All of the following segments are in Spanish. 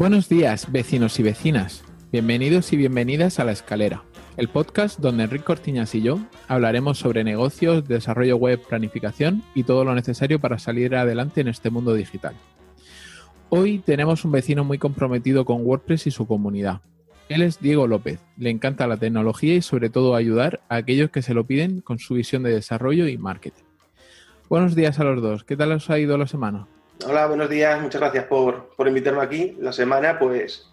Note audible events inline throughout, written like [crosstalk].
Buenos días, vecinos y vecinas. Bienvenidos y bienvenidas a La Escalera, el podcast donde Enrique Cortiñas y yo hablaremos sobre negocios, desarrollo web, planificación y todo lo necesario para salir adelante en este mundo digital. Hoy tenemos un vecino muy comprometido con WordPress y su comunidad. Él es Diego López, le encanta la tecnología y sobre todo ayudar a aquellos que se lo piden con su visión de desarrollo y marketing. Buenos días a los dos, ¿qué tal os ha ido la semana? Hola, buenos días, muchas gracias por, invitarme aquí. La semana, pues,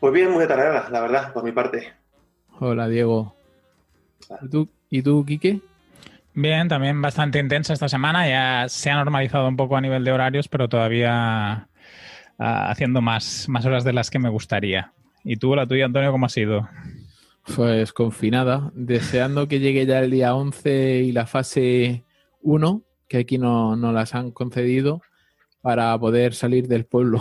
pues bien, muy atareada, la verdad, por mi parte. Hola, Diego. ¿Y tú, ¿Y tú, Quique? Bien, también bastante intensa esta semana. Ya se ha normalizado un poco a nivel de horarios, pero todavía ah, haciendo más, más horas de las que me gustaría. ¿Y tú, la tuya, Antonio, cómo ha sido? Pues confinada, deseando que llegue ya el día 11 y la fase 1, que aquí no, no las han concedido, para poder salir del pueblo.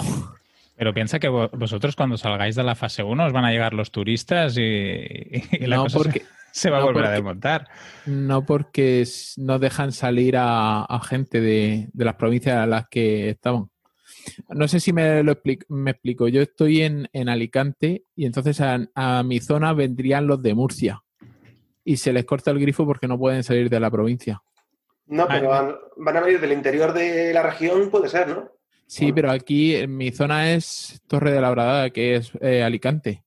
Pero piensa que vosotros cuando salgáis de la fase 1 os van a llegar los turistas y, la cosa porque, [laughs] se, va a volver a desmontar. No porque no dejan salir a, gente de, las provincias a las que estaban. No sé si me lo explico, me explico. Yo estoy en, Alicante y entonces a, a, mi zona vendrían los de Murcia y se les corta el grifo porque no pueden salir de la provincia. No, ah, pero van, a venir del interior de la región, puede ser, ¿no? Sí, pero aquí en mi zona es Torre de la Bradada, que es eh, Alicante.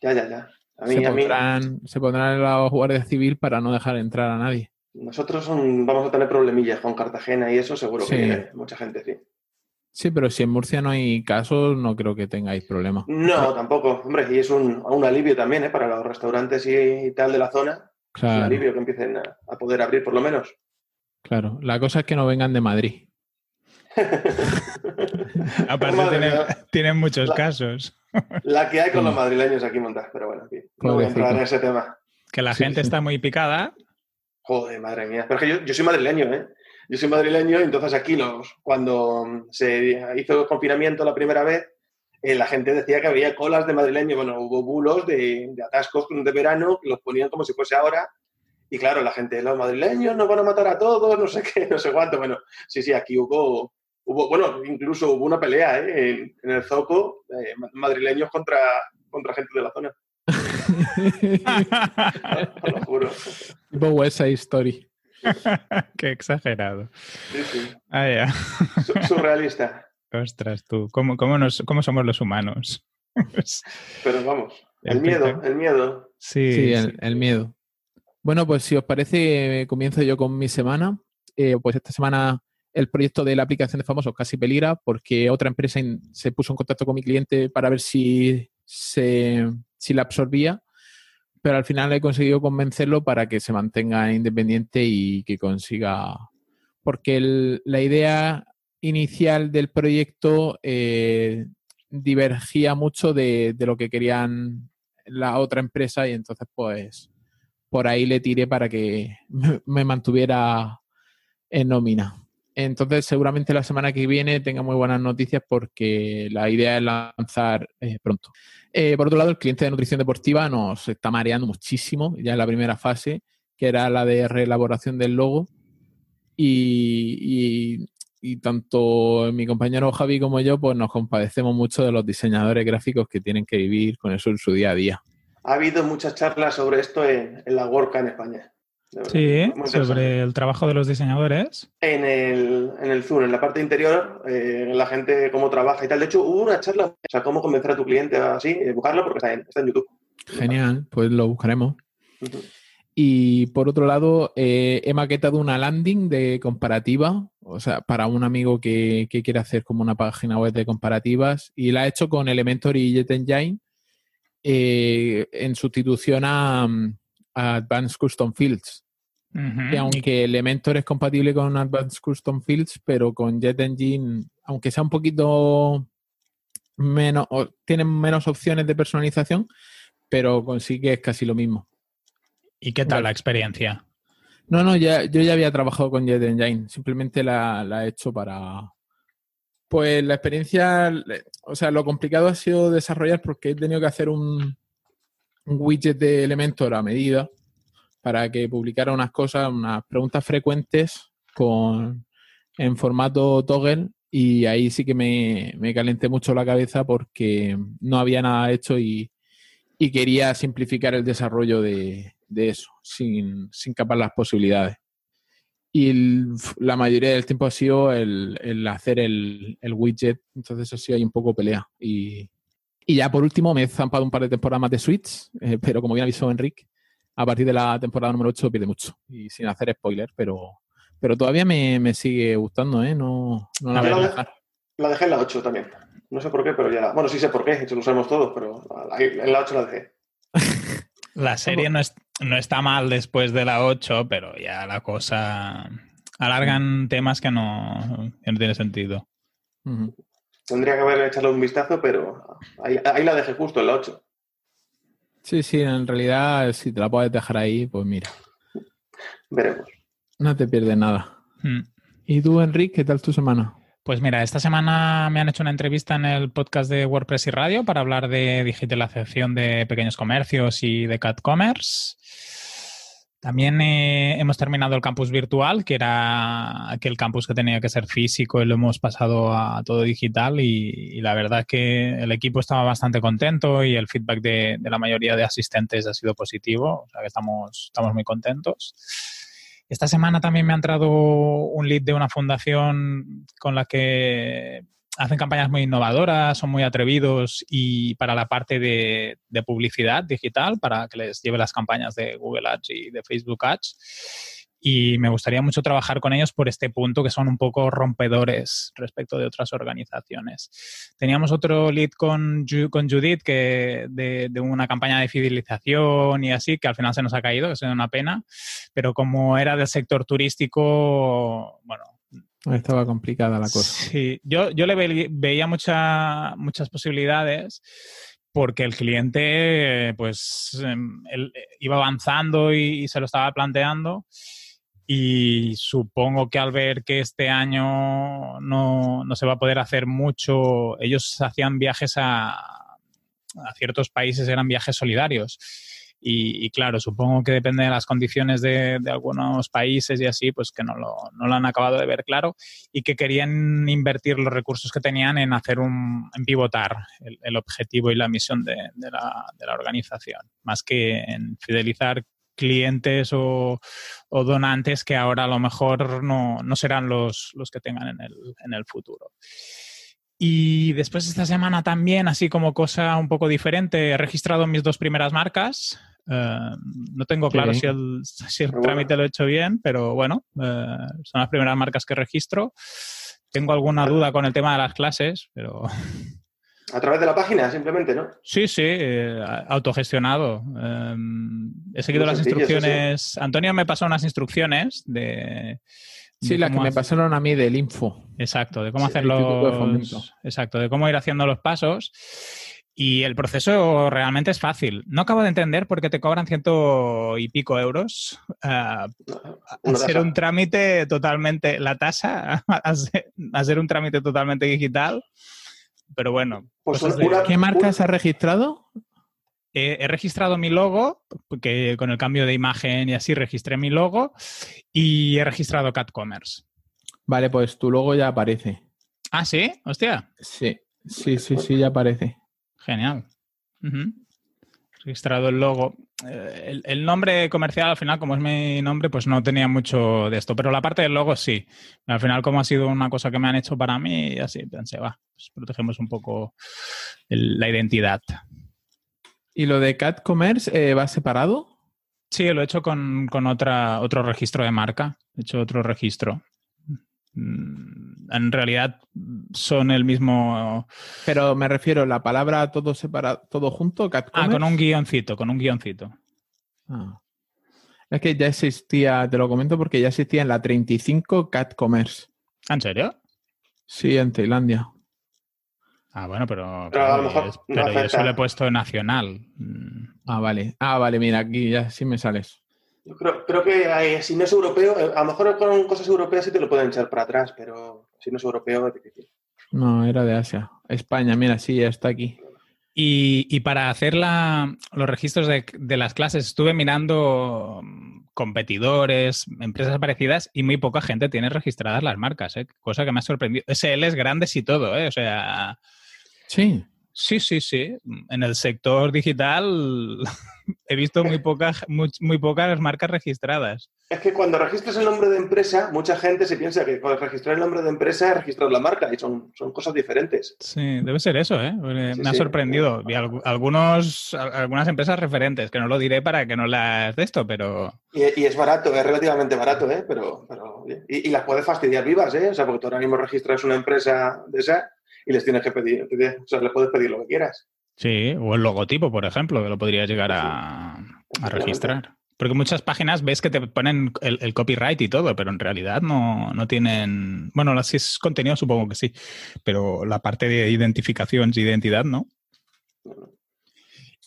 Ya, ya, ya. A mí, se, pondrán, se pondrán en la Guardia Civil para no dejar entrar a nadie. Nosotros vamos a tener problemillas con Cartagena y eso seguro que mucha gente, sí. Sí, pero si en Murcia no hay casos, no creo que tengáis problemas. No, tampoco. Hombre, y es un, alivio también ¿eh? para los restaurantes y, tal de la zona. Claro. Es un alivio que empiecen a poder abrir por lo menos. Claro, la cosa es que no vengan de Madrid. [laughs] Aparte tienen, muchos casos. La que hay con los madrileños aquí montados, pero bueno, no voy a entrar en ese tema. Que la gente está muy picada. Joder, madre mía. Pero es que yo, soy madrileño, ¿eh? Yo soy madrileño, entonces aquí los, cuando se hizo el confinamiento la primera vez, eh, la gente decía que había colas de madrileños. Bueno, hubo bulos de, de atascos de verano que los ponían como si fuese ahora y claro, la gente, los madrileños nos van a matar a todos, no sé qué, no sé cuánto. Bueno, sí, sí, aquí hubo, hubo bueno, incluso hubo una pelea ¿eh? en, el Zoco, eh, madrileños contra, contra gente de la zona. [laughs] lo juro. Tipo West Side Story. Qué exagerado. Sí, sí. Ah, ya. Surrealista. Ostras, tú, ¿cómo, cómo, nos, cómo somos los humanos? [laughs] Pero vamos, el, miedo, el miedo. Sí, sí, el miedo. Bueno, pues si os parece, comienzo yo con mi semana. Eh, pues esta semana el proyecto de la aplicación de famosos casi peligra porque otra empresa se puso en contacto con mi cliente para ver si, se, si la absorbía, pero al final he conseguido convencerlo para que se mantenga independiente y que consiga... Porque la idea inicial del proyecto eh, divergía mucho de, de lo que querían la otra empresa y entonces pues por ahí le tiré para que [laughs] me mantuviera en nómina. Entonces, seguramente la semana que viene tenga muy buenas noticias porque la idea es lanzar eh, pronto. Eh, por otro lado, el cliente de nutrición deportiva nos está mareando muchísimo, ya en la primera fase, que era la de reelaboración del logo. Y, y, tanto mi compañero Javi como yo, pues nos compadecemos mucho de los diseñadores gráficos que tienen que vivir con eso en su día a día ha habido muchas charlas sobre esto en, la WordCamp en España. Sí, sobre el trabajo de los diseñadores. En el, en el Zoom, en la parte interior, eh, la gente cómo trabaja y tal. De hecho, hubo una charla, o sea, cómo convencer a tu cliente así, eh, buscarlo porque está en, está en, YouTube. Genial, pues lo buscaremos. Y por otro lado, eh, he maquetado una landing de comparativa, o sea, para un amigo que, que, quiere hacer como una página web de comparativas, y la he hecho con Elementor y JetEngine eh, en sustitución a, Advanced Custom Fields. que aunque Elementor es compatible con Advanced Custom Fields, pero con JetEngine, aunque sea un poquito menos, tienen menos opciones de personalización, pero consigue casi lo mismo. ¿Y qué tal la experiencia? No, no, ya, yo ya había trabajado con JetEngine, simplemente la, la he hecho para, pues la experiencia, o sea, lo complicado ha sido desarrollar porque he tenido que hacer un, widget de Elementor a medida para que publicara unas cosas, unas preguntas frecuentes con, en formato toggle y ahí sí que me, me calenté mucho la cabeza porque no había nada hecho y, y quería simplificar el desarrollo de, de eso, sin, sin capar las posibilidades. Y el- la mayoría del tiempo ha sido el, el hacer el, el widget, entonces así hay un poco pelea. Y, y ya por último me he zampado un par de temporadas más de Switch, eh, pero como bien avisó Enric, a partir de la temporada número 8 pierde mucho. Y sin hacer spoiler, pero, pero todavía me, me sigue gustando, ¿eh? No, no la A voy a ver, dejar. La dejé en la 8 también. No sé por qué, pero ya. Bueno, sí sé por qué, eso lo sabemos todos, pero en la 8 la dejé. La serie no, es- no está mal después de la 8, pero ya la cosa... Alargan temas que no, que no tiene sentido. Tendría que haber echarle un vistazo, pero ahí, ahí la dejé justo en la 8. Sí, sí, en realidad, si te la puedes dejar ahí, pues mira, Veremos. no te pierdes nada. Mm. ¿Y tú, Enrique, qué tal tu semana? Pues mira, esta semana me han hecho una entrevista en el podcast de WordPress y Radio para hablar de digitalización de pequeños comercios y de cat commerce. También eh, hemos terminado el campus virtual, que era aquel campus que tenía que ser físico y lo hemos pasado a todo digital y, la verdad es que el equipo estaba bastante contento y el feedback de, de la mayoría de asistentes ha sido positivo, o sea que estamos, estamos muy contentos. Esta semana también me ha entrado un lead de una fundación con la que hacen campañas muy innovadoras, son muy atrevidos y para la parte de, de publicidad digital, para que les lleve las campañas de Google Ads y de Facebook Ads. Y me gustaría mucho trabajar con ellos por este punto, que son un poco rompedores respecto de otras organizaciones. Teníamos otro lead con, con Judith que de, de una campaña de fidelización y así, que al final se nos ha caído, que es una pena. Pero como era del sector turístico, bueno, Estaba complicada la cosa. Sí, yo, yo le ve- veía mucha- muchas posibilidades porque el cliente pues em, él, eh, iba avanzando y, y se lo estaba planteando y supongo que al ver que este año no, no se va a poder hacer mucho, ellos hacían viajes a, a ciertos países, eran viajes solidarios. Y, claro, supongo que depende de las condiciones de, de algunos países y así, pues que no lo, no lo han acabado de ver claro y que querían invertir los recursos que tenían en hacer un, en pivotar el, objetivo y la misión de, de la organización, más que en fidelizar clientes o, o donantes que ahora a lo mejor no, no serán los, los que tengan en el, en el futuro. Y después esta semana también, así como cosa un poco diferente, he registrado mis dos primeras marcas. Eh, no tengo claro si el, si el Qué bueno. trámite lo he hecho bien, pero bueno, eh, son las primeras marcas que registro. Tengo alguna duda con el tema de las clases, pero [laughs] A través de la página, simplemente, ¿no? sí, sí, eh, autogestionado. Eh, he seguido Muy las sencillo, sí, instrucciones. Antonio me pasó unas instrucciones de... Sí, las que me hacer- pasaron a mí del info. Exacto, de cómo Sí, hacer los. Exacto, de cómo ir haciendo los pasos. Y el proceso realmente es fácil. No acabo de entender por qué te cobran ciento y pico euros a Una ser tasa. un trámite totalmente. La tasa [laughs] ser un trámite totalmente digital. Pero bueno, Pues una- una- ¿Qué marcas has registrado? he, he registrado mi logo, porque con el cambio de imagen y así registré mi logo, y he registrado CatCommerce. Vale, pues tu logo ya aparece. Ah, sí, hostia. Sí, sí, sí, sí, ya aparece. Genial. Registrado el logo. Eh, el, el nombre comercial, al final, como es mi nombre, pues no tenía mucho de esto. Pero la parte del logo sí. Al final, como ha sido una cosa que me han hecho para mí, así pensé, va, pues protegemos un poco el- la identidad. ¿Y lo de Cat Commerce eh, va separado? Sí, lo he hecho con, con otra, otro registro de marca. He hecho otro registro. Mm, En realidad son el mismo. Pero me refiero, la palabra todo separado, todo junto, Cat Ah, con un guioncito, con un guioncito. Ah. Es que ya existía, te lo comento porque ya existía en la 35 Cat Commerce. ¿En serio? Sí, en Tailandia. Ah, bueno, pero, Pero a lo claro, mejor es- no pero yo afecta. solo he puesto nacional. Mm, Ah, vale. Ah, vale, mira, aquí ya sí me sales. Yo creo, creo que si no es europeo, eh, a lo mejor con cosas europeas sí te lo pueden echar para atrás, pero si no es europeo es difícil. No, era de Asia. España, mira, sí, ya está aquí. Y, y para hacer la- los registros de, de las clases estuve mirando mm, competidores, empresas parecidas y muy poca gente tiene registradas las marcas, ¿eh? cosa que me ha sorprendido. SL es grandes y todo, ¿eh? o sea... Sí. Sí, sí, sí. En el sector digital [laughs] he visto muy pocas, [laughs] muy, muy, pocas marcas registradas. Es que cuando registras el nombre de empresa, mucha gente se piensa que cuando registrar el nombre de empresa es registrar la marca y son, son cosas diferentes. Sí, debe ser eso, ¿eh? me ha sorprendido. Y algunos, algunas empresas referentes, que no lo diré para que no las de esto, pero... Y, es barato, es relativamente barato, ¿eh? Pero, pero y, y, las puedes fastidiar vivas, ¿eh? O sea, porque tú ahora mismo registras una empresa de esa y les tienes que pedir, o sea, les puedes pedir lo que quieras. Sí, o el logotipo, por ejemplo, que lo podrías llegar a, registrar. Porque muchas páginas ves que te ponen el, copyright y todo, pero en realidad no, no tienen. Bueno, si es contenido, supongo que sí. Pero la parte de identificación y identidad, ¿no?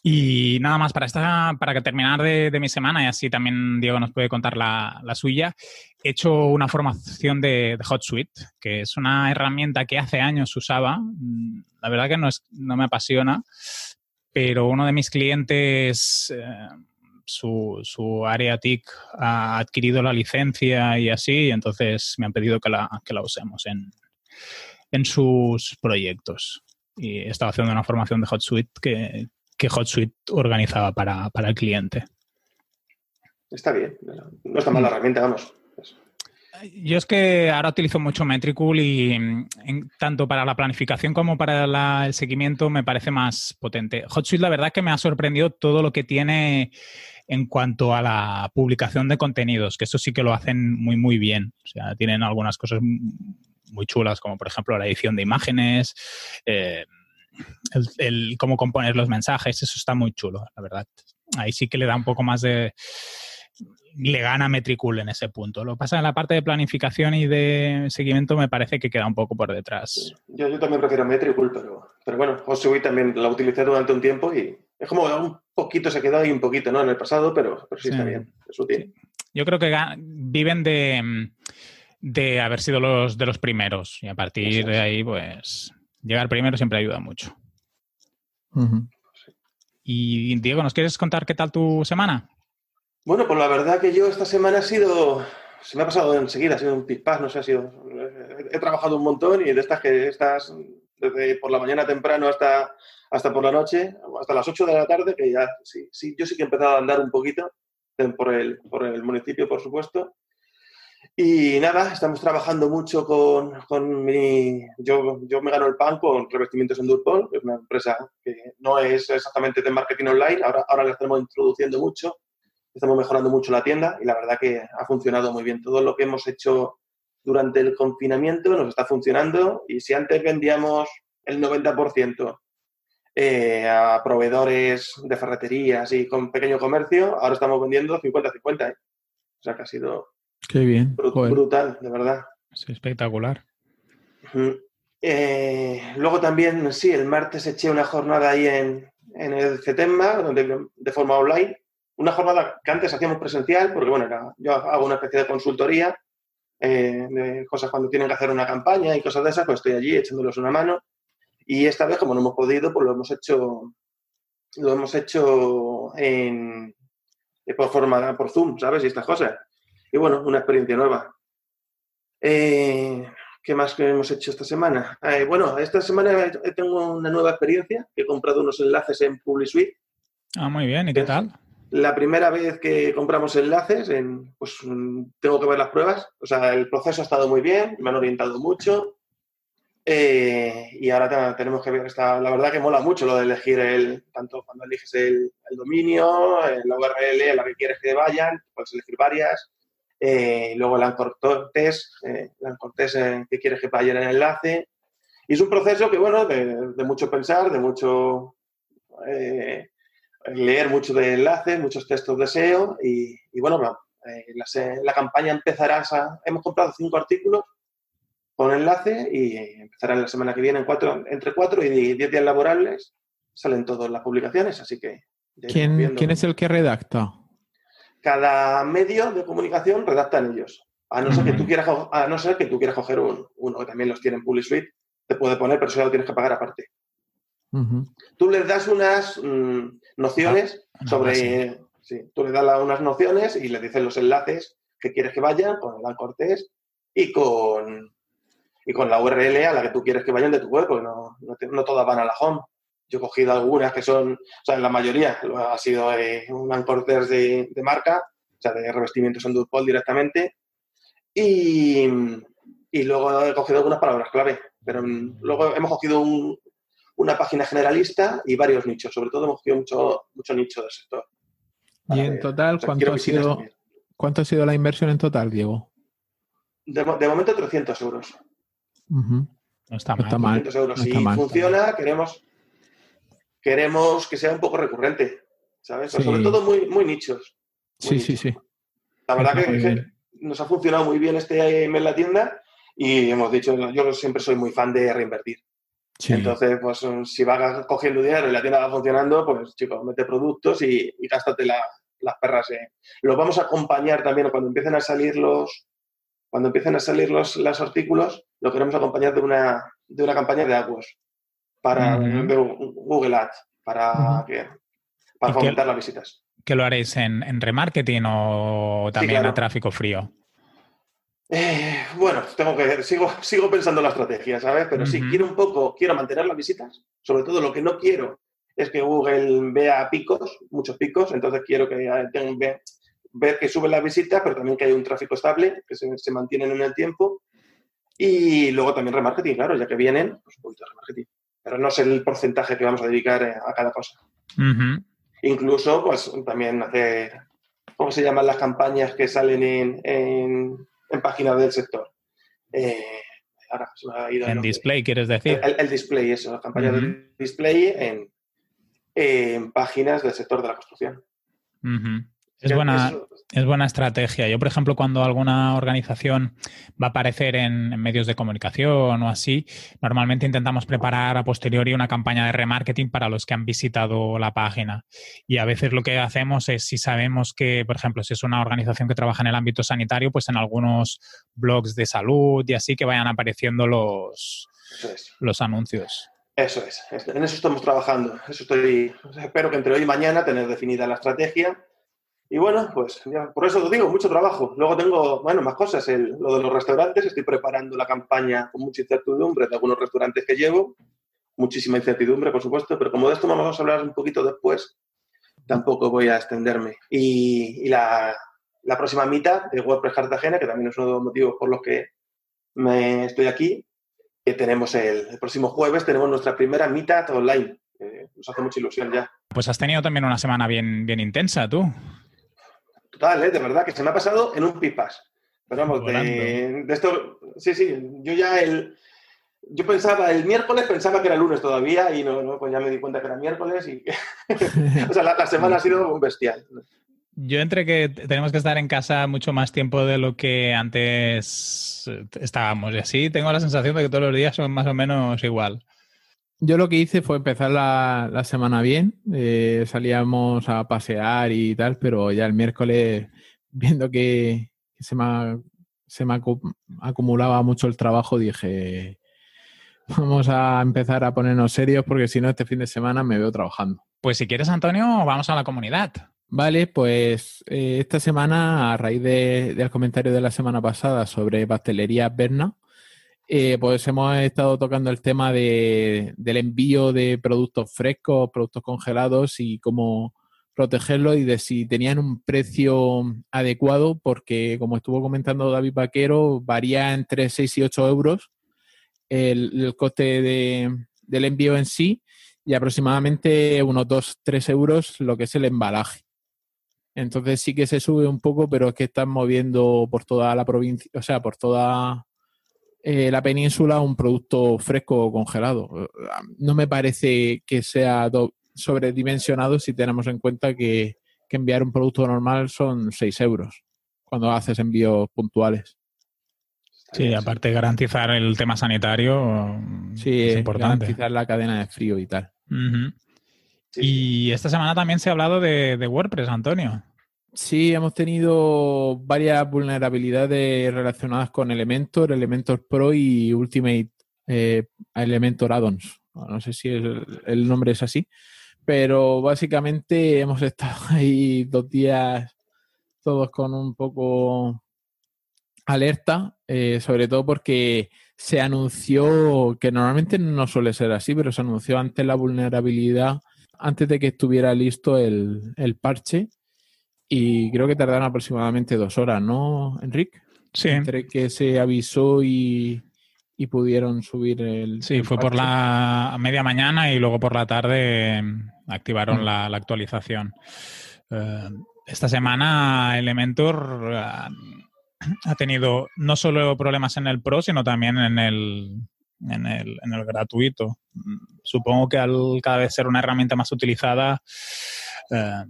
Y nada más para esta, para terminar de, mi semana, y así también Diego nos puede contar la, suya, he hecho una formación de, HotSuite, que es una herramienta que hace años usaba. Mm, la verdad que no, es, no me apasiona, pero uno de mis clientes, eh, su, su, área TIC ha adquirido la licencia y así, y entonces me han pedido que la, que la usemos en, en sus proyectos. Y he estado haciendo una formación de HotSuite que, que HotSuite organizaba para, el cliente. Está bien, no está mal la herramienta, vamos. Yo es que ahora utilizo mucho Metricool y tanto para la planificación como para el seguimiento me parece más potente. HotSuite la verdad que me ha sorprendido todo lo que tiene en cuanto a la publicación de contenidos, que eso sí que lo hacen muy muy bien. O sea, tienen algunas cosas muy chulas como por ejemplo la edición de imágenes, eh, el, cómo componer los mensajes, eso está muy chulo, la verdad. Ahí sí que le da un poco más de... Le gana Metricool en ese punto. Lo que pasa en la parte de planificación y de seguimiento me parece que queda un poco por detrás. Yo, yo también prefiero Metricool, pero, pero bueno, José también la utilicé durante un tiempo y es como un poquito se quedó ahí un poquito, ¿no? En el pasado, pero, pero sí, está bien, es útil. Yo creo que viven de, de haber sido los de los primeros y a partir de ahí, pues Llegar primero siempre ayuda mucho. Y Diego, ¿nos quieres contar qué tal tu semana? Bueno, pues la verdad que yo esta semana ha sido, se me ha pasado enseguida, ha sido un pispás, no sé, ha sido, he, trabajado un montón y de estas que estás desde por la mañana temprano hasta, hasta por la noche, hasta las 8 de la tarde, que ya sí, sí, yo sí que he empezado a andar un poquito por el, por el municipio, por supuesto, y nada, estamos trabajando mucho con, con mi... Yo, yo, me gano el pan con Revestimientos en Durpol, que es una empresa que no es exactamente de marketing online, ahora, ahora la estamos introduciendo mucho, estamos mejorando mucho la tienda y la verdad que ha funcionado muy bien. Todo lo que hemos hecho durante el confinamiento nos está funcionando y si antes vendíamos el 90% eh, a proveedores de ferreterías y con pequeño comercio, ahora estamos vendiendo 50-50. ¿eh? O sea que ha sido Qué bien. Brutal, de verdad. Es espectacular. Eh, luego también, sí, el martes eché una jornada ahí en, el CETEMA, donde, de forma online. Una jornada que antes hacíamos presencial, porque bueno, yo hago una especie de consultoría eh, de cosas cuando tienen que hacer una campaña y cosas de esas, pues estoy allí echándoles una mano. Y esta vez, como no hemos podido, pues lo hemos hecho, lo hemos hecho en, por forma, por Zoom, ¿sabes? Y estas cosas. Y bueno, una experiencia nueva. Eh, ¿Qué más que hemos hecho esta semana? Eh, bueno, esta semana tengo una nueva experiencia. He comprado unos enlaces en PubliSuite. Ah, muy bien. ¿Y qué tal? La primera vez que compramos enlaces, en, pues tengo que ver las pruebas. O sea, el proceso ha estado muy bien, me han orientado mucho. Eh, y ahora tenemos que ver, está, la verdad que mola mucho lo de elegir el, tanto cuando eliges el, el dominio, la URL a la que quieres que vayan, puedes elegir varias. Eh, luego el Anchor Test, eh, que quieres que vaya el enlace. Y es un proceso que, bueno, de, mucho pensar, de mucho eh, leer mucho de enlaces, muchos textos de SEO y, bueno, la, campaña empezará, hemos comprado cinco artículos con enlace y empezará la semana que viene en cuatro, entre cuatro y diez días laborables salen todas las publicaciones, así que... ¿Quién, ¿Quién es el que redacta? Cada medio de comunicación redactan ellos. A no, ser que tú quieras, a no ser que tú quieras coger uno que también los tiene en Public Suite, te puede poner, pero eso ya lo tienes que pagar aparte. Tú les das unas mm, nociones ah, sobre, sí. Tú le das unas nociones y le dices los enlaces que quieres que vayan con el Cortés y con, y con la URL a la que tú quieres que vayan de tu web, porque no, no, todas van a la home. Yo he cogido algunas que son, o sea, la mayoría ha sido eh, un Ancorters de, de, marca, o sea, de revestimientos en Dupol directamente. Y, y, luego he cogido algunas palabras clave. Pero luego hemos cogido una página generalista y varios nichos. Sobre todo hemos cogido mucho, mucho nicho del sector. ¿Y en total cuánto ha, sido, cuánto ha sido la inversión en total, Diego? De, momento 300 euros. No está mal. euros. si funciona, queremos, queremos que sea un poco recurrente, ¿sabes? Sobre todo muy, muy nichos. sí, sí, sí. La verdad que, nos ha funcionado muy bien este en la tienda y hemos dicho, yo siempre soy muy fan de reinvertir. Entonces, pues si vas cogiendo dinero y la tienda va funcionando, pues chicos, mete productos y, y gástate las perras. Eh. Los vamos a acompañar también cuando empiecen a salir los cuando empiecen a salir los, artículos, lo queremos acompañar de una, de una campaña de aguas para Google Ads, para, que, para fomentar las visitas. ¿Que lo haréis en, remarketing o también a tráfico frío? Eh, bueno, tengo que sigo, sigo pensando la estrategia, ¿sabes? Pero sí, quiero un poco, quiero mantener las visitas. Sobre todo lo que no quiero es que Google vea picos, muchos picos, entonces quiero que tenga, ver que suben las visitas, pero también que hay un tráfico estable, que se, se mantienen en el tiempo. Y luego también remarketing, claro, ya que vienen, pues un poquito de remarketing. Pero no sé el porcentaje que vamos a dedicar eh, a cada cosa. Incluso, pues también hacer, ¿cómo se llaman las campañas que salen en, en, páginas del sector? Eh, ahora se me ha ido en display, ¿quieres decir? El, display, eso, las campañas de display en, en, páginas del sector de la construcción. Es buena, es buena estrategia. Yo, por ejemplo, cuando alguna organización va a aparecer en, medios de comunicación o así, normalmente intentamos preparar a posteriori una campaña de remarketing para los que han visitado la página. Y a veces lo que hacemos es, si sabemos que, por ejemplo, si es una organización que trabaja en el ámbito sanitario, pues en algunos blogs de salud y así que vayan apareciendo los, los anuncios. Eso es, en eso estamos trabajando. Eso estoy, espero que entre hoy y mañana tener definida la estrategia y bueno, pues ya, por eso lo digo, mucho trabajo. Luego tengo, bueno, más cosas. lo de los restaurantes, estoy preparando la campaña con mucha incertidumbre de algunos restaurantes que llevo. Muchísima incertidumbre, por supuesto, pero como de esto vamos a hablar un poquito después, tampoco voy a extenderme. Y, la, próxima mitad de WordPress Cartagena, que también es uno de los motivos por los que me estoy aquí, tenemos el, próximo jueves, tenemos nuestra primera mitad online. nos hace mucha ilusión ya. Pues has tenido también una semana bien, bien intensa, tú. Total, ¿eh? de verdad, que se me ha pasado en un pipas. Pero vamos, de, esto, sí, sí, yo ya el, yo pensaba, el miércoles pensaba que era lunes todavía y no, no pues ya me di cuenta que era miércoles y, [laughs] o sea, la, semana ha sido un bestial. Yo entre que tenemos que estar en casa mucho más tiempo de lo que antes estábamos y así, tengo la sensación de que todos los días son más o menos igual. Yo lo que hice fue empezar la, semana bien. Eh, salíamos a pasear y tal, pero ya el miércoles, [laughs] viendo que, se, me, se me acumulaba mucho el trabajo, dije, vamos a empezar a ponernos serios porque si no, este fin de semana me veo trabajando. Pues si quieres, Antonio, vamos a la comunidad. Vale, pues eh, esta semana, a raíz del comentario de la semana pasada sobre pastelería Berna, eh, pues hemos estado tocando el tema de, del envío de productos frescos, productos congelados y cómo protegerlos y de si tenían un precio adecuado, porque como estuvo comentando David Vaquero, varía entre 6 y 8 euros el, coste del envío en sí y aproximadamente unos 2-3 euros lo que es el embalaje. Entonces sí que se sube un poco, pero es que están moviendo por toda la provincia, o sea, por toda eh, la península un producto fresco o congelado. No me parece que sea sobredimensionado si tenemos en cuenta que, enviar un producto normal son 6 euros cuando haces envíos puntuales. Sí, aparte de garantizar el tema sanitario, sí, es importante. Garantizar la cadena de frío y tal. Y esta semana también se ha hablado de WordPress, Antonio. Sí, hemos tenido varias vulnerabilidades relacionadas con Elementor, Elementor Pro y Ultimate eh, Elementor Addons. No sé si el, nombre es así, pero básicamente hemos estado [laughs] ahí dos días todos con un poco alerta, eh, sobre todo porque se anunció, que normalmente no suele ser así, pero se anunció antes la vulnerabilidad, antes de que estuviera listo el, el parche, y creo que tardaron aproximadamente dos horas, ¿no, Enrique? Sí. Entre que se avisó y, y pudieron subir el. Sí, el fue por la media mañana y luego por la tarde mm, activaron Mm. la, la actualización. Eh, esta semana Elementor eh, [clears throat] ha tenido no solo problemas en el Pro, sino también en el, en el, en el gratuito. Mm, Supongo que al cada vez ser una herramienta más utilizada, eh,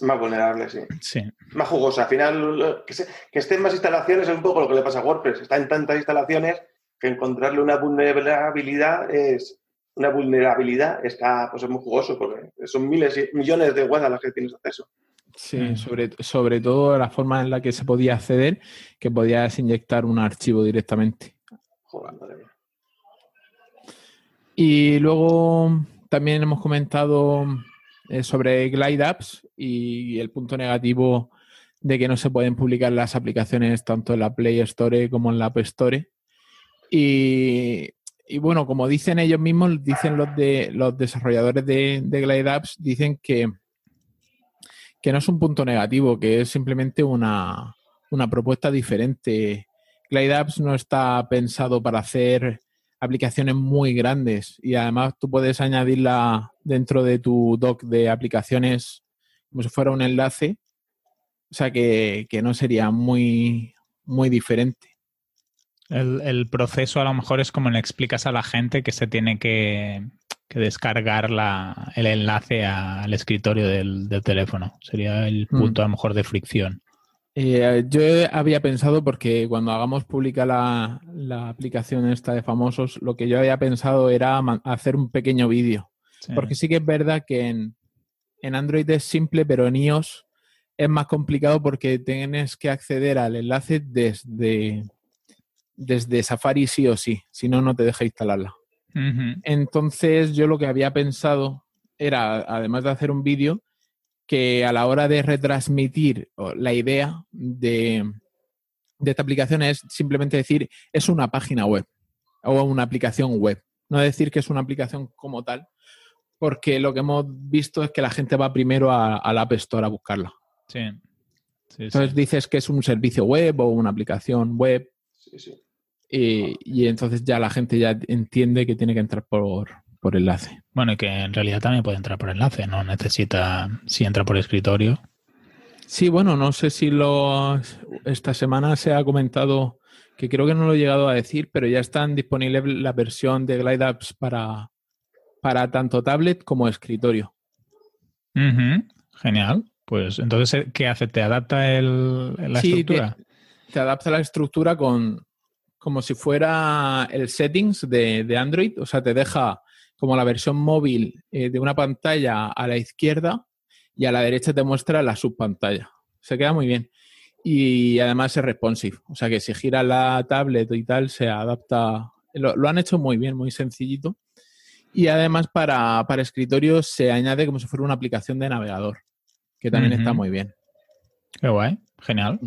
Más vulnerable, sí. sí. Más jugosa. Al final, que, se- que esté en más instalaciones es un poco lo que le pasa a WordPress. Está en tantas instalaciones que encontrarle una vulnerabilidad es una vulnerabilidad está pues es muy jugoso porque son miles y millones de web a las que tienes acceso. Sí, Mm. sobre, sobre todo la forma en la que se podía acceder, que podías inyectar un archivo directamente. Joder, madre mía. Y luego también hemos comentado eh, sobre Glide Apps y el punto negativo de que no se pueden publicar las aplicaciones tanto en la Play Store como en la App Store. Y, y bueno, como dicen ellos mismos, dicen los de los desarrolladores de, de Glide Apps, dicen que, que no es un punto negativo, que es simplemente una, una propuesta diferente. Glide Apps no está pensado para hacer aplicaciones muy grandes y además tú puedes añadirla dentro de tu doc de aplicaciones como si fuera un enlace, o sea que, que no sería muy, muy diferente. El, el proceso a lo mejor es como le explicas a la gente que se tiene que, que descargar la, el enlace a- al escritorio del, del teléfono. Sería el Mm. punto a lo mejor de fricción. Eh, yo había pensado, porque cuando hagamos pública la, la aplicación esta de famosos, lo que yo había pensado era hacer un pequeño vídeo. Sí. Porque sí que es verdad que en, en Android es simple, pero en iOS es más complicado porque tienes que acceder al enlace desde, desde Safari sí o sí, si no, no te deja instalarla. Entonces yo lo que había pensado era, además de hacer un vídeo, que a la hora de retransmitir la idea de, de esta aplicación es simplemente decir es una página web o una aplicación web. No decir que es una aplicación como tal, porque lo que hemos visto es que la gente va primero a, a la App Store a buscarla. Sí. Sí, sí. Entonces dices que es un servicio web o una aplicación web Sí, sí. y, y entonces ya la gente ya entiende que tiene que entrar por, por enlace. Bueno, y que en realidad también puede entrar por enlace, no necesita, si entra por escritorio. Sí, bueno, no sé si los, esta semana se ha comentado, que creo que no lo he llegado a decir, pero ya están disponibles la versión de Glide Apps para, para tanto tablet como escritorio. Genial. Pues entonces, ¿qué hace? ¿Te adapta el, la Sí, estructura? Te, te adapta la estructura con como si fuera el settings de, de Android, o sea, te deja como la versión móvil eh, de una pantalla a la izquierda y a la derecha te muestra la subpantalla. Se queda muy bien. Y además es responsive, o sea que si gira la tablet y tal, se adapta. Lo, lo han hecho muy bien, muy sencillito. Y además para, para escritorio se añade como si fuera una aplicación de navegador, que también está muy bien. Qué guay. Genial.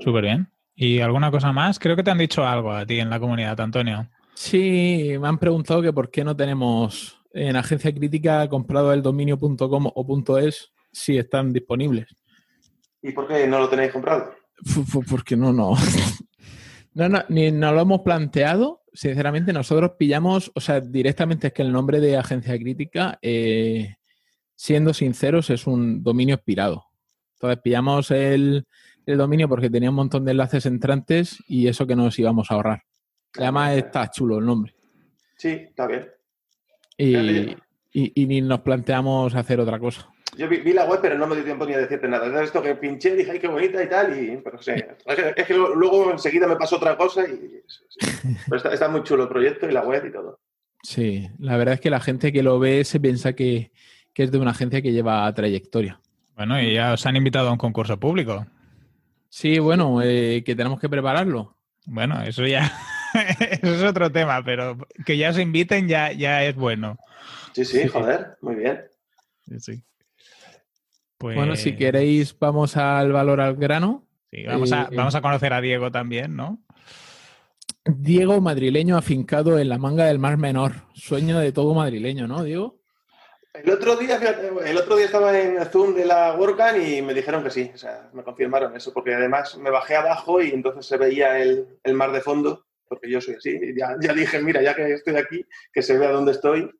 Súper bien. ¿Y alguna cosa más? Creo que te han dicho algo a ti en la comunidad, Antonio. Sí, me han preguntado que por qué no tenemos en agencia crítica comprado el dominio.com o .es si están disponibles. ¿Y por qué no lo tenéis comprado? Porque no, no. [laughs] No, no, ni nos lo hemos planteado. Sinceramente, nosotros pillamos, o sea, directamente es que el nombre de agencia crítica, eh, siendo sinceros, es un dominio expirado. Entonces pillamos el, el dominio porque tenía un montón de enlaces entrantes y eso que nos íbamos a ahorrar. Además está chulo el nombre. Sí, está bien. Y, y- y ni nos planteamos hacer otra cosa. Yo vi, vi la web, pero no me dio tiempo ni a decirte nada. Entonces, esto que pinché, dije, ay, qué bonita y tal, y pero. [laughs] Es que, es que luego- luego enseguida me pasó otra cosa y... sí, sí. Pero está, está muy chulo el proyecto y la web y todo. Sí, la verdad es que la gente que lo ve se piensa que, que es de una agencia que lleva trayectoria. Bueno, y ya os han invitado a un concurso público. Sí, bueno, eh, que tenemos que prepararlo. Bueno, eso ya [laughs] eso es otro tema, pero que ya os inviten ya, ya es bueno. Sí, sí, Sí. joder, muy bien. sí. Bueno, si Pues- queréis, vamos al valor al grano. sí, vamos, a, eh, vamos a conocer a Diego también, ¿no? Diego madrileño afincado en la manga del Mar Menor. Sueño de todo madrileño, ¿no, Diego? El otro día, el otro día estaba en el Zoom de la WordCamp y me dijeron que sí, o sea, me confirmaron eso, porque además me bajé abajo y entonces se veía el, el mar de fondo, porque yo soy así, y ya, ya dije, mira, ya que estoy aquí, que se vea dónde estoy.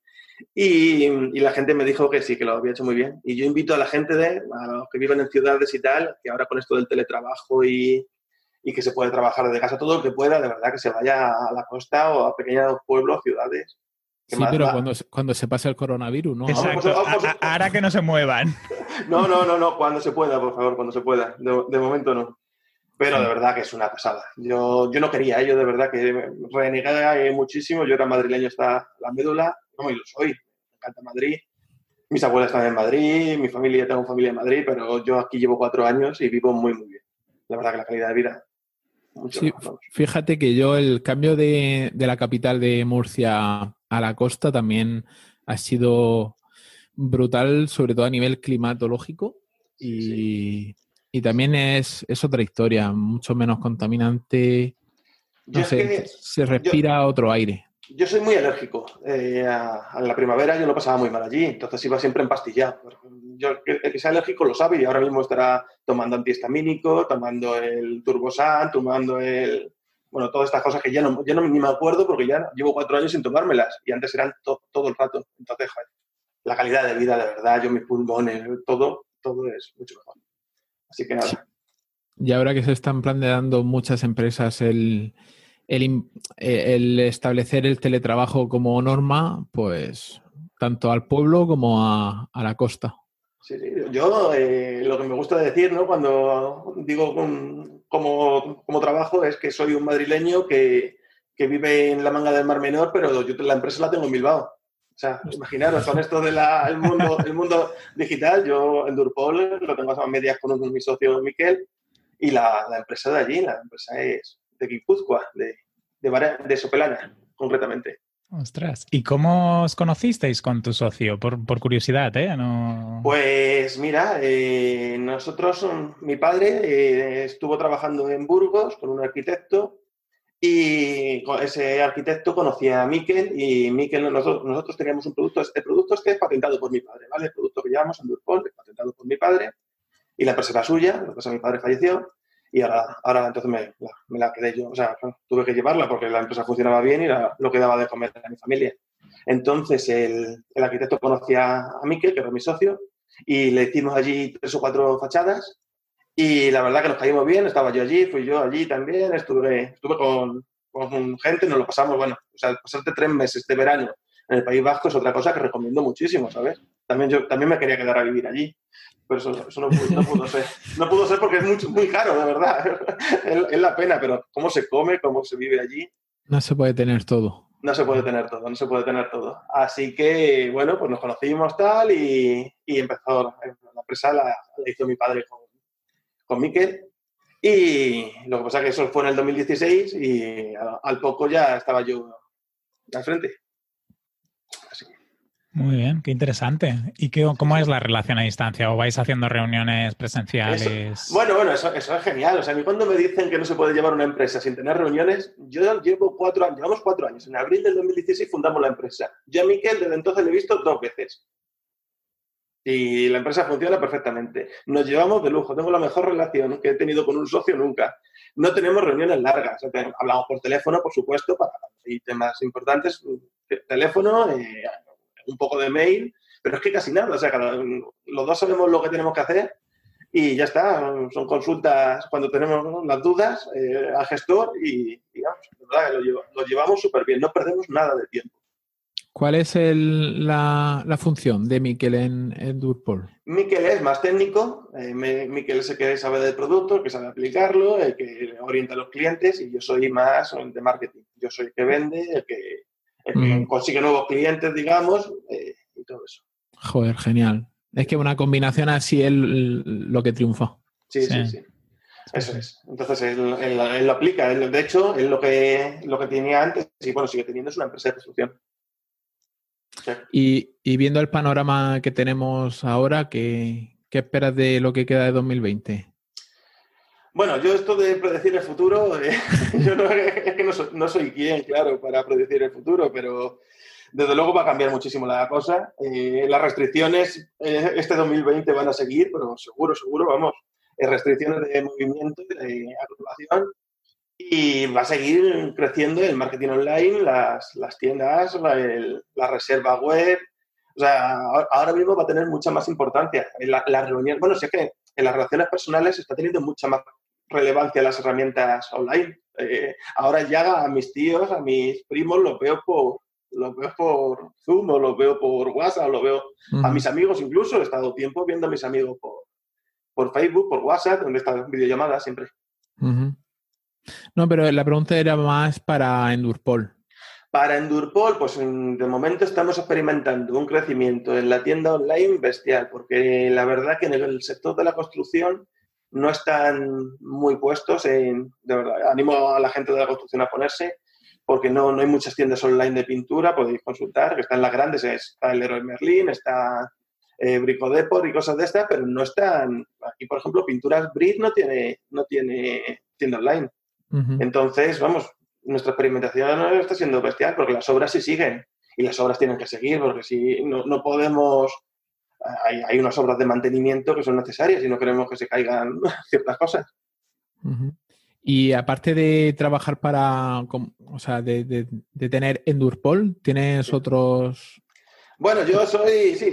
Y, y la gente me dijo que sí, que lo había hecho muy bien. Y yo invito a la gente, de, a los que viven en ciudades y tal, que ahora con esto del teletrabajo y, y que se puede trabajar desde casa, todo lo que pueda, de verdad, que se vaya a la costa o a pequeños pueblos, ciudades. ¿Qué Sí, más pero cuando, se- cuando se pase el coronavirus, ¿no? Exacto. Ahora que no se muevan. [laughs] No, no, no, no, cuando se pueda, por favor, cuando se pueda. De, de momento no. Pero de verdad que es una pasada. Yo, yo no quería, ¿eh? yo de verdad que renegué muchísimo. Yo era madrileño hasta la médula, no, y lo soy. Me encanta Madrid. Mis abuelas están en Madrid, mi familia, tengo familia en Madrid, pero yo aquí llevo cuatro años y vivo muy, muy bien. La verdad que la calidad de vida, mucho Sí, fíjate que yo el cambio de, de la capital de Murcia a la costa también ha sido brutal, sobre todo a nivel climatológico. Y, y también es, es otra historia, mucho menos contaminante. Yo No es sé, que- se respira otro aire. Yo soy muy alérgico. Eh, a, a la primavera yo lo pasaba muy mal allí, entonces iba siempre empastillado. Yo, el el que sea alérgico lo sabe y ahora mismo estará tomando antihistamínico, tomando el Turbosan, tomando el... Bueno, todas estas cosas que ya no, ya no ni me acuerdo porque ya llevo cuatro años sin tomármelas y antes eran to- todo el rato. Entonces, joder, la calidad de vida, de verdad, yo mis pulmones, todo, todo es mucho mejor. Así que nada. Y ahora que se están planteando muchas empresas el, el, eh, el establecer el teletrabajo como norma, pues tanto al pueblo como a, a la costa. Sí, sí. Yo eh, lo que me gusta decir, ¿no? Cuando digo con- como, como trabajo es que soy un madrileño que, que vive en la manga del Mar Menor, pero yo la empresa la tengo en Bilbao. O sea, imaginaros, con esto del mundo, el mundo digital, yo en Durpol lo tengo a medias con un- mi socio Miquel y la, la empresa de allí, la empresa es de Guipúzcoa, de, de, de Sopelana, concretamente. Ostras. ¿Y cómo os conocisteis con tu socio? Por, por curiosidad, ¿eh? No... Pues mira, eh, nosotros, mm, mi padre eh, estuvo trabajando en Burgos con un arquitecto y ese arquitecto conocía a Miquel y Miquel, nosotros, nosotros teníamos un producto, el producto este es patentado por mi padre, ¿vale? El producto que llevamos en Durpol es patentado por mi padre y la empresa era suya, lo que pasa mi padre falleció y ahora, ahora entonces me, la, me la quedé yo, o sea, tuve que llevarla porque la empresa funcionaba bien y era lo que daba de comer a mi familia. Entonces el, el arquitecto conocía a Miquel, que era mi socio, y le hicimos allí tres o cuatro fachadas y la verdad que nos caímos bien, estaba yo allí, fui yo allí también, estuve, estuve con, con gente, nos lo pasamos, bueno, o sea, pasarte tres meses de verano en el País Vasco es otra cosa que recomiendo muchísimo, ¿sabes? También yo también me quería quedar a vivir allí, pero eso, eso no, pudo, no pudo ser. No pudo ser porque es muy, muy caro, de verdad. [laughs] Es, es la pena, pero cómo se come, cómo se vive allí, No se puede tener todo. no se puede tener todo, no se puede tener todo. Así que, bueno, pues nos conocimos tal y, y empezó la empresa, la, la hizo mi padre con, con Miquel. Y lo que pasa es que eso fue en el 2016 y al poco ya estaba yo al frente. Así Muy bien, qué interesante. ¿Y qué, cómo es la relación a distancia? ¿O vais haciendo reuniones presenciales? Bueno, bueno, eso, eso es genial. O sea, a mí cuando me dicen que no se puede llevar una empresa sin tener reuniones, yo llevo cuatro años, llevamos cuatro años. En abril del 2016 fundamos la empresa. Yo a Miquel desde entonces le he visto dos veces. Y la empresa funciona perfectamente. Nos llevamos de lujo. Tengo la mejor relación que he tenido con un socio nunca. No tenemos reuniones largas. Hablamos por teléfono, por supuesto, para y temas importantes. te- Teléfono, eh, un poco de mail, pero es que casi nada. O sea, cada- los dos sabemos lo que tenemos que hacer y ya está. Son consultas cuando tenemos las dudas eh, al gestor y, lleva- lo llevamos súper bien. No perdemos nada de tiempo. ¿Cuál es el- la, la función de Miquel en, en Durpol? Miquel es más técnico, eh, Miquel es el que sabe del producto, el que sabe aplicarlo, el que orienta a los clientes y yo soy más de marketing. Yo soy el que vende, el que, el que Mm. consigue nuevos clientes, digamos, eh, y todo eso. Joder, genial. Es que una combinación así es lo que triunfa. Sí, sí, Sí. sí. Eso es. Entonces él, él- él lo aplica. Él, de hecho, él lo que, lo que tenía antes, y bueno, sigue teniendo, es una empresa de construcción. Y, y, viendo el panorama que tenemos ahora, ¿qué, ¿qué esperas de lo que queda de 2020? Bueno, yo esto de predecir el futuro, eh, [laughs] yo no, es que no soy, no soy, quien, claro, para predecir el futuro, pero desde luego va a cambiar muchísimo la cosa. Eh, las restricciones eh, este 2020 van a seguir, pero seguro, seguro, vamos, restricciones de movimiento, de agrupación, y va a seguir creciendo el marketing online, las, las tiendas, la, la, reserva web. O sea, ahora mismo va a tener mucha más importancia. La, la reunión, bueno, si es que en las relaciones personales está teniendo mucha más relevancia las herramientas online. Eh, ahora ya a mis tíos, a mis primos, los veo por, los veo por Zoom o los veo por WhatsApp, los veo a mis amigos incluso. He estado tiempo viendo a mis amigos por, por Facebook, por WhatsApp, donde están videollamadas siempre. No, pero la pregunta era más para Endurpol. Para Endurpol, pues de momento estamos experimentando un crecimiento en la tienda online bestial, porque la verdad que en el sector de la construcción no están muy puestos en, de verdad, animo a la gente de la construcción a ponerse, porque no, no hay muchas tiendas online de pintura, podéis consultar, que están las grandes, está el Leroy Merlin, está eh, Brico Depot y cosas de estas, pero no están, aquí por ejemplo, Pinturas Brit no tiene, no tiene tienda online. Entonces, vamos, nuestra experimentación está siendo bestial, porque las obras sí siguen, y las obras tienen que seguir, porque si no, no podemos hay, unas obras de mantenimiento que son necesarias y no queremos que se caigan [laughs] ciertas cosas. Y aparte de trabajar para, o sea, de, tener Endurpol, ¿tienes otros...? Bueno, yo soy, sí,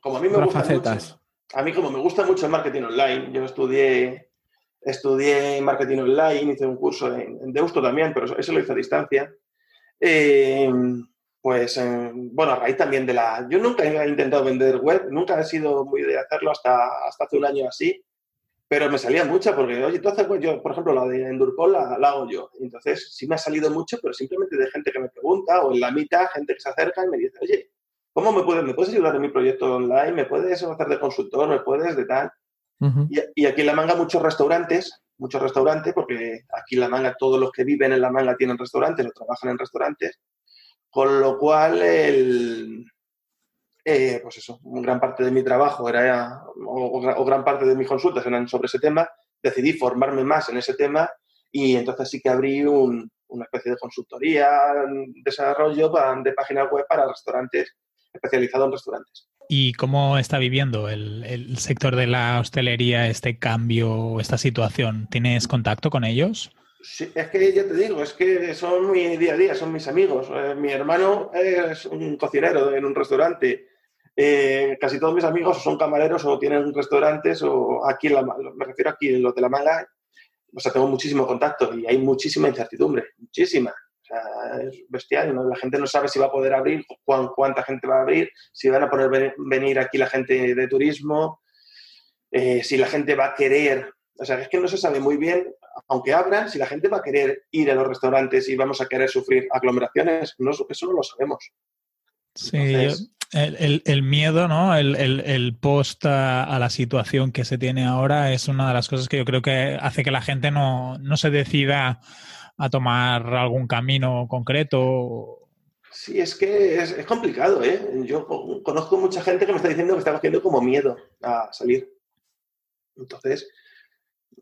como a mí me gusta mucho, a mí como me gusta mucho el marketing online, yo estudié, estudié marketing online, hice un curso en, Deusto también, pero eso, lo hice a distancia. Eh, pues bueno, a raíz también de la... Yo nunca he intentado vender web, nunca he sido muy de hacerlo hasta, hasta hace un año así, pero me salía mucho porque, oye, entonces, pues yo, por ejemplo, la de Endurpol la, la, hago yo. Entonces, sí me ha salido mucho, pero simplemente de gente que me pregunta o en la mitad, gente que se acerca y me dice, oye, ¿cómo me puedes, me puedes ayudar en mi proyecto online? ¿Me puedes hacer de consultor? ¿Me puedes de tal? Y, aquí en La Manga muchos restaurantes, muchos restaurantes, porque aquí en La Manga todos los que viven en La Manga tienen restaurantes o trabajan en restaurantes, con lo cual, el, eh, pues eso, gran parte de mi trabajo era, o, gran parte de mis consultas eran sobre ese tema. Decidí formarme más en ese tema y entonces sí que abrí una especie de consultoría, desarrollo de páginas web para restaurantes, especializado en restaurantes. ¿Y cómo está viviendo el, el sector de la hostelería este cambio, esta situación? ¿Tienes contacto con ellos? Sí, es que ya te digo, es que son mi día a día, son mis amigos. Eh, mi hermano es un cocinero en un restaurante. Eh, casi todos mis amigos son camareros o tienen restaurantes o aquí, en la, me refiero aquí en los de la manga, o sea, tengo muchísimo contacto y hay muchísima incertidumbre, muchísima. O sea, es bestial, la gente no sabe si va a poder abrir, cuánta gente va a abrir, si van a poder venir aquí la gente de turismo, eh, si la gente va a querer o sea, es que no se sabe muy bien aunque abran, si la gente va a querer ir a los restaurantes y vamos a querer sufrir aglomeraciones, no, eso no lo sabemos. Sí, el, miedo, ¿no? El, post a, la situación que se tiene ahora es una de las cosas que yo creo que hace que la gente no, se decida a tomar algún camino concreto. Sí, es que es, es, complicado, ¿eh? Yo conozco mucha gente que me está diciendo que está cogiendo como miedo a salir. Entonces,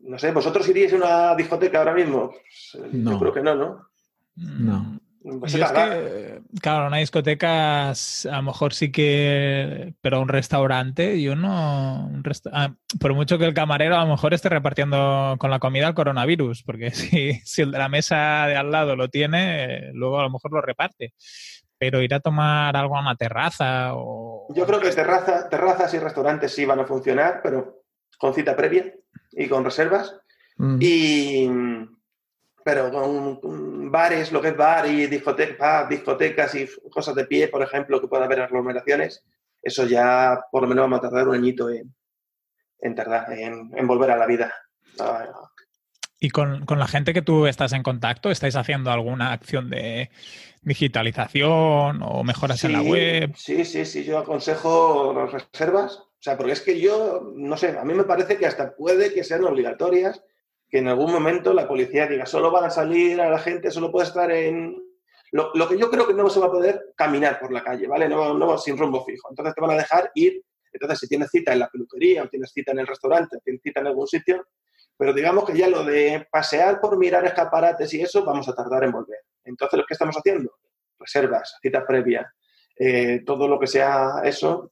no sé, ¿vosotros iríais a una discoteca ahora mismo? Pues, eh, yo creo que no, ¿no? No. Pues es que, claro, una discoteca a lo mejor sí que, pero un restaurante, yo no, ah, por mucho que el camarero a lo mejor esté repartiendo con la comida el coronavirus, porque [laughs] si, si el de la mesa de al lado lo tiene, luego a lo mejor lo reparte. Pero ir a tomar algo a una terraza o... Yo creo que terraza, terrazas y restaurantes sí van a funcionar, pero con cita previa y con reservas. Mm. Y, pero con, bares, lo que es bar y discoteca, discotecas y cosas de pie, por ejemplo, que pueda haber aglomeraciones, eso ya por lo menos vamos a tardar un añito en, en tardar, en, volver a la vida. ¿Y con, con, la gente que tú estás en contacto, estáis haciendo alguna acción de digitalización o mejoras en la web? Sí, sí, sí, yo aconsejo las reservas o sea, porque es que yo, no sé, a mí me parece que hasta puede que sean obligatorias, que en algún momento la policía diga, solo van a salir a la gente, solo puede estar en Lo, lo, que yo creo que no se va a poder caminar por la calle, ¿vale? No, no sin rumbo fijo. Entonces te van a dejar ir. Entonces, si tienes cita en la peluquería, o tienes cita en el restaurante, tienes cita en algún sitio, pero digamos que ya lo de pasear por mirar escaparates y eso, vamos a tardar en volver. Entonces, ¿lo que estamos haciendo? Reservas, citas previas, eh, todo lo que sea eso,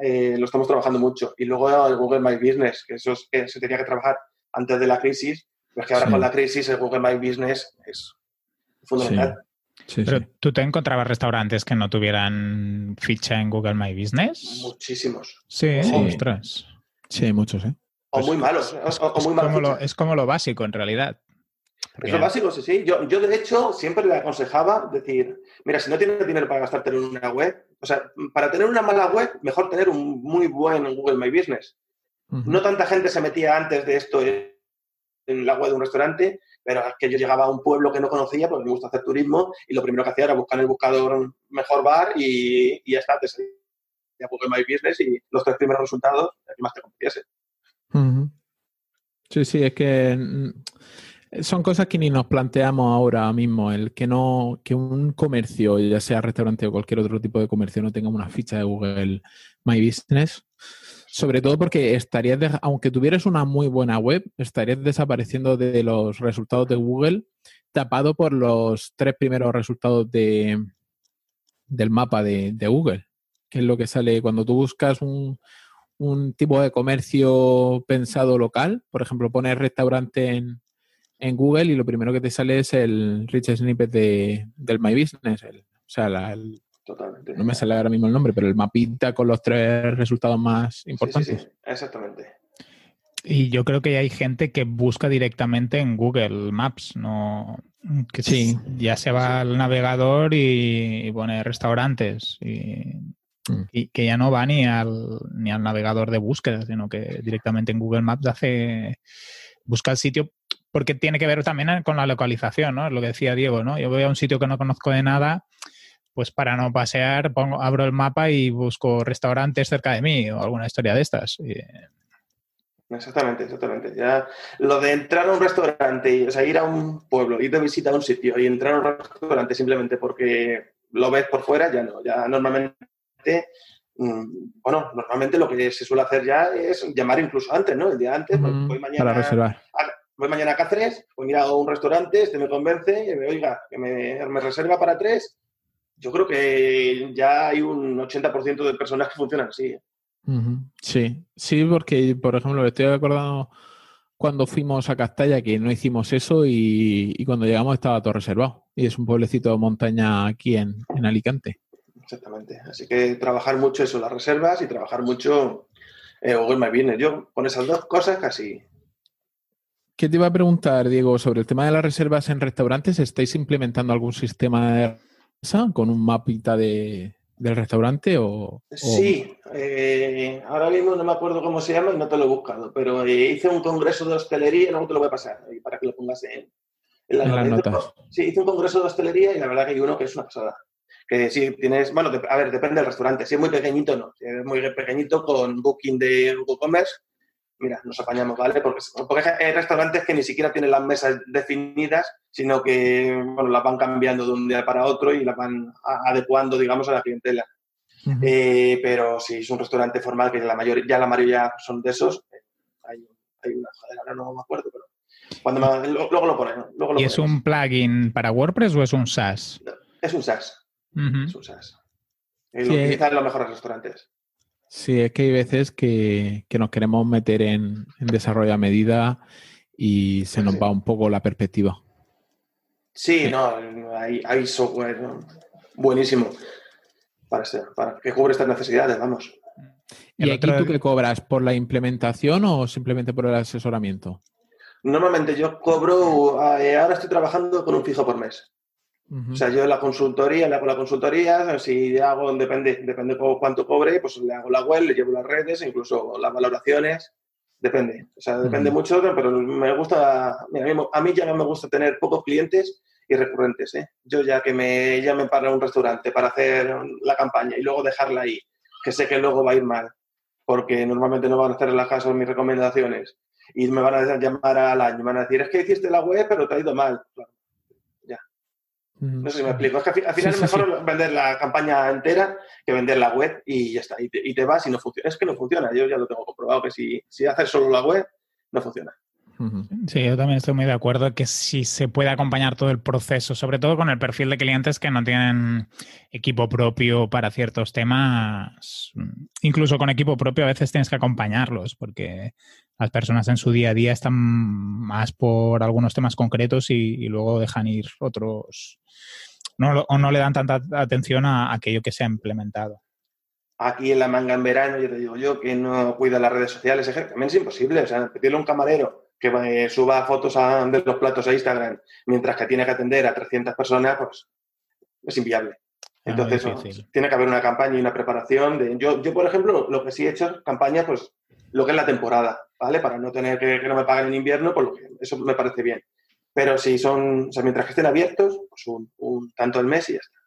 eh, lo estamos trabajando mucho. Y luego el Google My Business, que eso es, que se tenía que trabajar antes de la crisis, pero es que ahora Sí. con la crisis el Google My Business es fundamental. Sí, Pero sí. tú te encontrabas restaurantes que no tuvieran ficha en Google My Business. Muchísimos. Sí, Sí. ostras. Sí, muchos, ¿eh? O Pues muy malos, o, o Es muy mal como, lo, es como lo básico en realidad. Es lo básico, sí, sí. Yo, yo, de hecho, siempre le aconsejaba decir, mira, si no tienes dinero para gastarte en una web, o sea, para tener una mala web, mejor tener un muy buen Google My Business. No tanta gente se metía antes de esto en la web de un restaurante, pero es que yo llegaba a un pueblo que no conocía porque me gusta hacer turismo y lo primero que hacía era buscar en el buscador mejor bar y, y ya está, te salía Google My Business y los tres primeros resultados, el que más te conociese. Ujú. Sí, sí, es que mm, son cosas que ni nos planteamos ahora mismo, el que no, que un comercio, ya sea restaurante o cualquier otro tipo de comercio, no tenga una ficha de Google My Business. Sobre todo porque estarías, de- aunque tuvieras una muy buena web, estarías desapareciendo de los resultados de Google, tapado por los tres primeros resultados de, del mapa de, de Google, que es lo que sale cuando tú buscas un, un tipo de comercio pensado local. Por ejemplo, pones restaurante en, en Google y lo primero que te sale es el rich snippet de, del My Business. el- o sea, la- Totalmente. no me sale ahora mismo el nombre, pero el mapita con los tres resultados más Sí, sí, importantes. sí, exactamente. Y yo creo que hay gente que busca directamente en Google Maps, no que Sí. ya se va al navegador y, y pone restaurantes y, Mm. y que ya no va ni al ni al navegador de búsqueda, sino que directamente en Google Maps hace busca el sitio porque tiene que ver también con la localización, ¿no? Es lo que decía Diego, ¿no? Yo voy a un sitio que no conozco de nada, pues para no pasear, pongo, abro el mapa y busco restaurantes cerca de mí o alguna historia de estas. Y, Exactamente, exactamente. Ya, lo de entrar a un restaurante, y, o sea, ir a un pueblo, ir de visita a un sitio y entrar a un restaurante simplemente porque lo ves por fuera, ya no. Ya normalmente, mm, bueno, normalmente lo que se suele hacer ya es llamar incluso antes, ¿no? El día antes, pues, voy mañana, Para reservar. voy mañana a Cáceres, pues mira a un restaurante, este me convence, y me oiga, que me, me reserva para tres. Yo creo que ya hay un 80% de personas que funcionan así. ¿eh? Sí, sí, porque, por ejemplo, estoy acordando cuando fuimos a Castalla que no hicimos eso y, y cuando llegamos estaba todo reservado. Y es un pueblecito de montaña aquí en, en Alicante. Exactamente. Así que trabajar mucho eso, las reservas y trabajar mucho eh, Google My Business. Yo con esas dos cosas casi. ¿Qué te iba a preguntar, Diego, sobre el tema de las reservas en restaurantes? ¿Estáis implementando algún sistema de con un mapita de, del restaurante o, o- Sí, eh, ahora mismo no me acuerdo cómo se llama y no te lo he buscado, pero eh, hice un congreso de hostelería, luego te lo voy a pasar para que lo pongas en, en En las notas. Sí, hice un congreso de hostelería y la verdad que hay uno que es una pasada. Que si tienes, bueno, a ver, depende del restaurante. Si es muy pequeñito, no. Si es muy pequeñito con booking de Google Commerce, mira, nos apañamos, ¿vale? Porque, porque hay restaurantes que ni siquiera tienen las mesas definidas, sino que, bueno, las van cambiando de un día para otro y las van adecuando, digamos, a la clientela. Eh, pero si es un restaurante formal, que la mayoría, ya la mayoría son de esos, eh, hay, hay una, joder, ahora no me acuerdo, pero cuando me- lo- luego lo ponen. Luego lo ¿Y es un plugin para WordPress o es un SaaS? Es un SaaS. Es un SaaS. Sí, lo eh. utilizan los mejores restaurantes. Sí, es que hay veces que, que nos queremos meter en, en desarrollo a medida y se nos sí. va un poco la perspectiva. Sí, no, hay, hay software ¿no? buenísimo para, este- para que cubre estas necesidades, vamos. ¿Y El aquí otro- tú qué cobras? ¿Por la implementación o simplemente por el asesoramiento? Normalmente yo cobro, eh, ahora estoy trabajando con un fijo por mes. Ujú. O sea, yo la consultoría, le hago la consultoría, si hago, depende, depende cu- cuánto cobre, pues le hago la web, le llevo las redes, incluso las valoraciones, depende. O sea, depende Ujú. mucho, pero me gusta, mira, a mí, a mí ya no me gusta tener pocos clientes y recurrentes. ¿eh? Yo ya que me llamen para un restaurante para hacer la campaña y luego dejarla ahí, que sé que luego va a ir mal, porque normalmente no van a hacer las caso mis recomendaciones y me van a llamar al año, me van a decir, es que hiciste la web, pero te ha ido mal. Claro, No sé si me explico. Es que al final es mejor vender la campaña entera que vender la web y ya está. Y te, y te, vas y no funciona. Es que no funciona. Yo ya lo tengo comprobado que si, si haces solo la web, no funciona. Sí, yo también estoy muy de acuerdo que si se puede acompañar todo el proceso, sobre todo con el perfil de clientes que no tienen equipo propio para ciertos temas, incluso con equipo propio a veces tienes que acompañarlos porque las personas en su día a día están más por algunos temas concretos y, luego dejan ir otros, no, o no le dan tanta atención a, aquello que se ha implementado aquí en la manga en verano, yo te digo yo, que no cuida las redes sociales, también es imposible. O sea, pedirle a un camarero que suba fotos de los platos a Instagram, mientras que tiene que atender a 300 personas, pues es inviable. Entonces, tiene que haber una campaña y una preparación. De, yo, yo, por ejemplo, lo que sí he hecho es campaña, pues lo que es la temporada, ¿vale? Para no tener que, que no me paguen en invierno, pues eso me parece bien. Pero si son, o sea, mientras que estén abiertos, pues un, tanto al mes y ya está.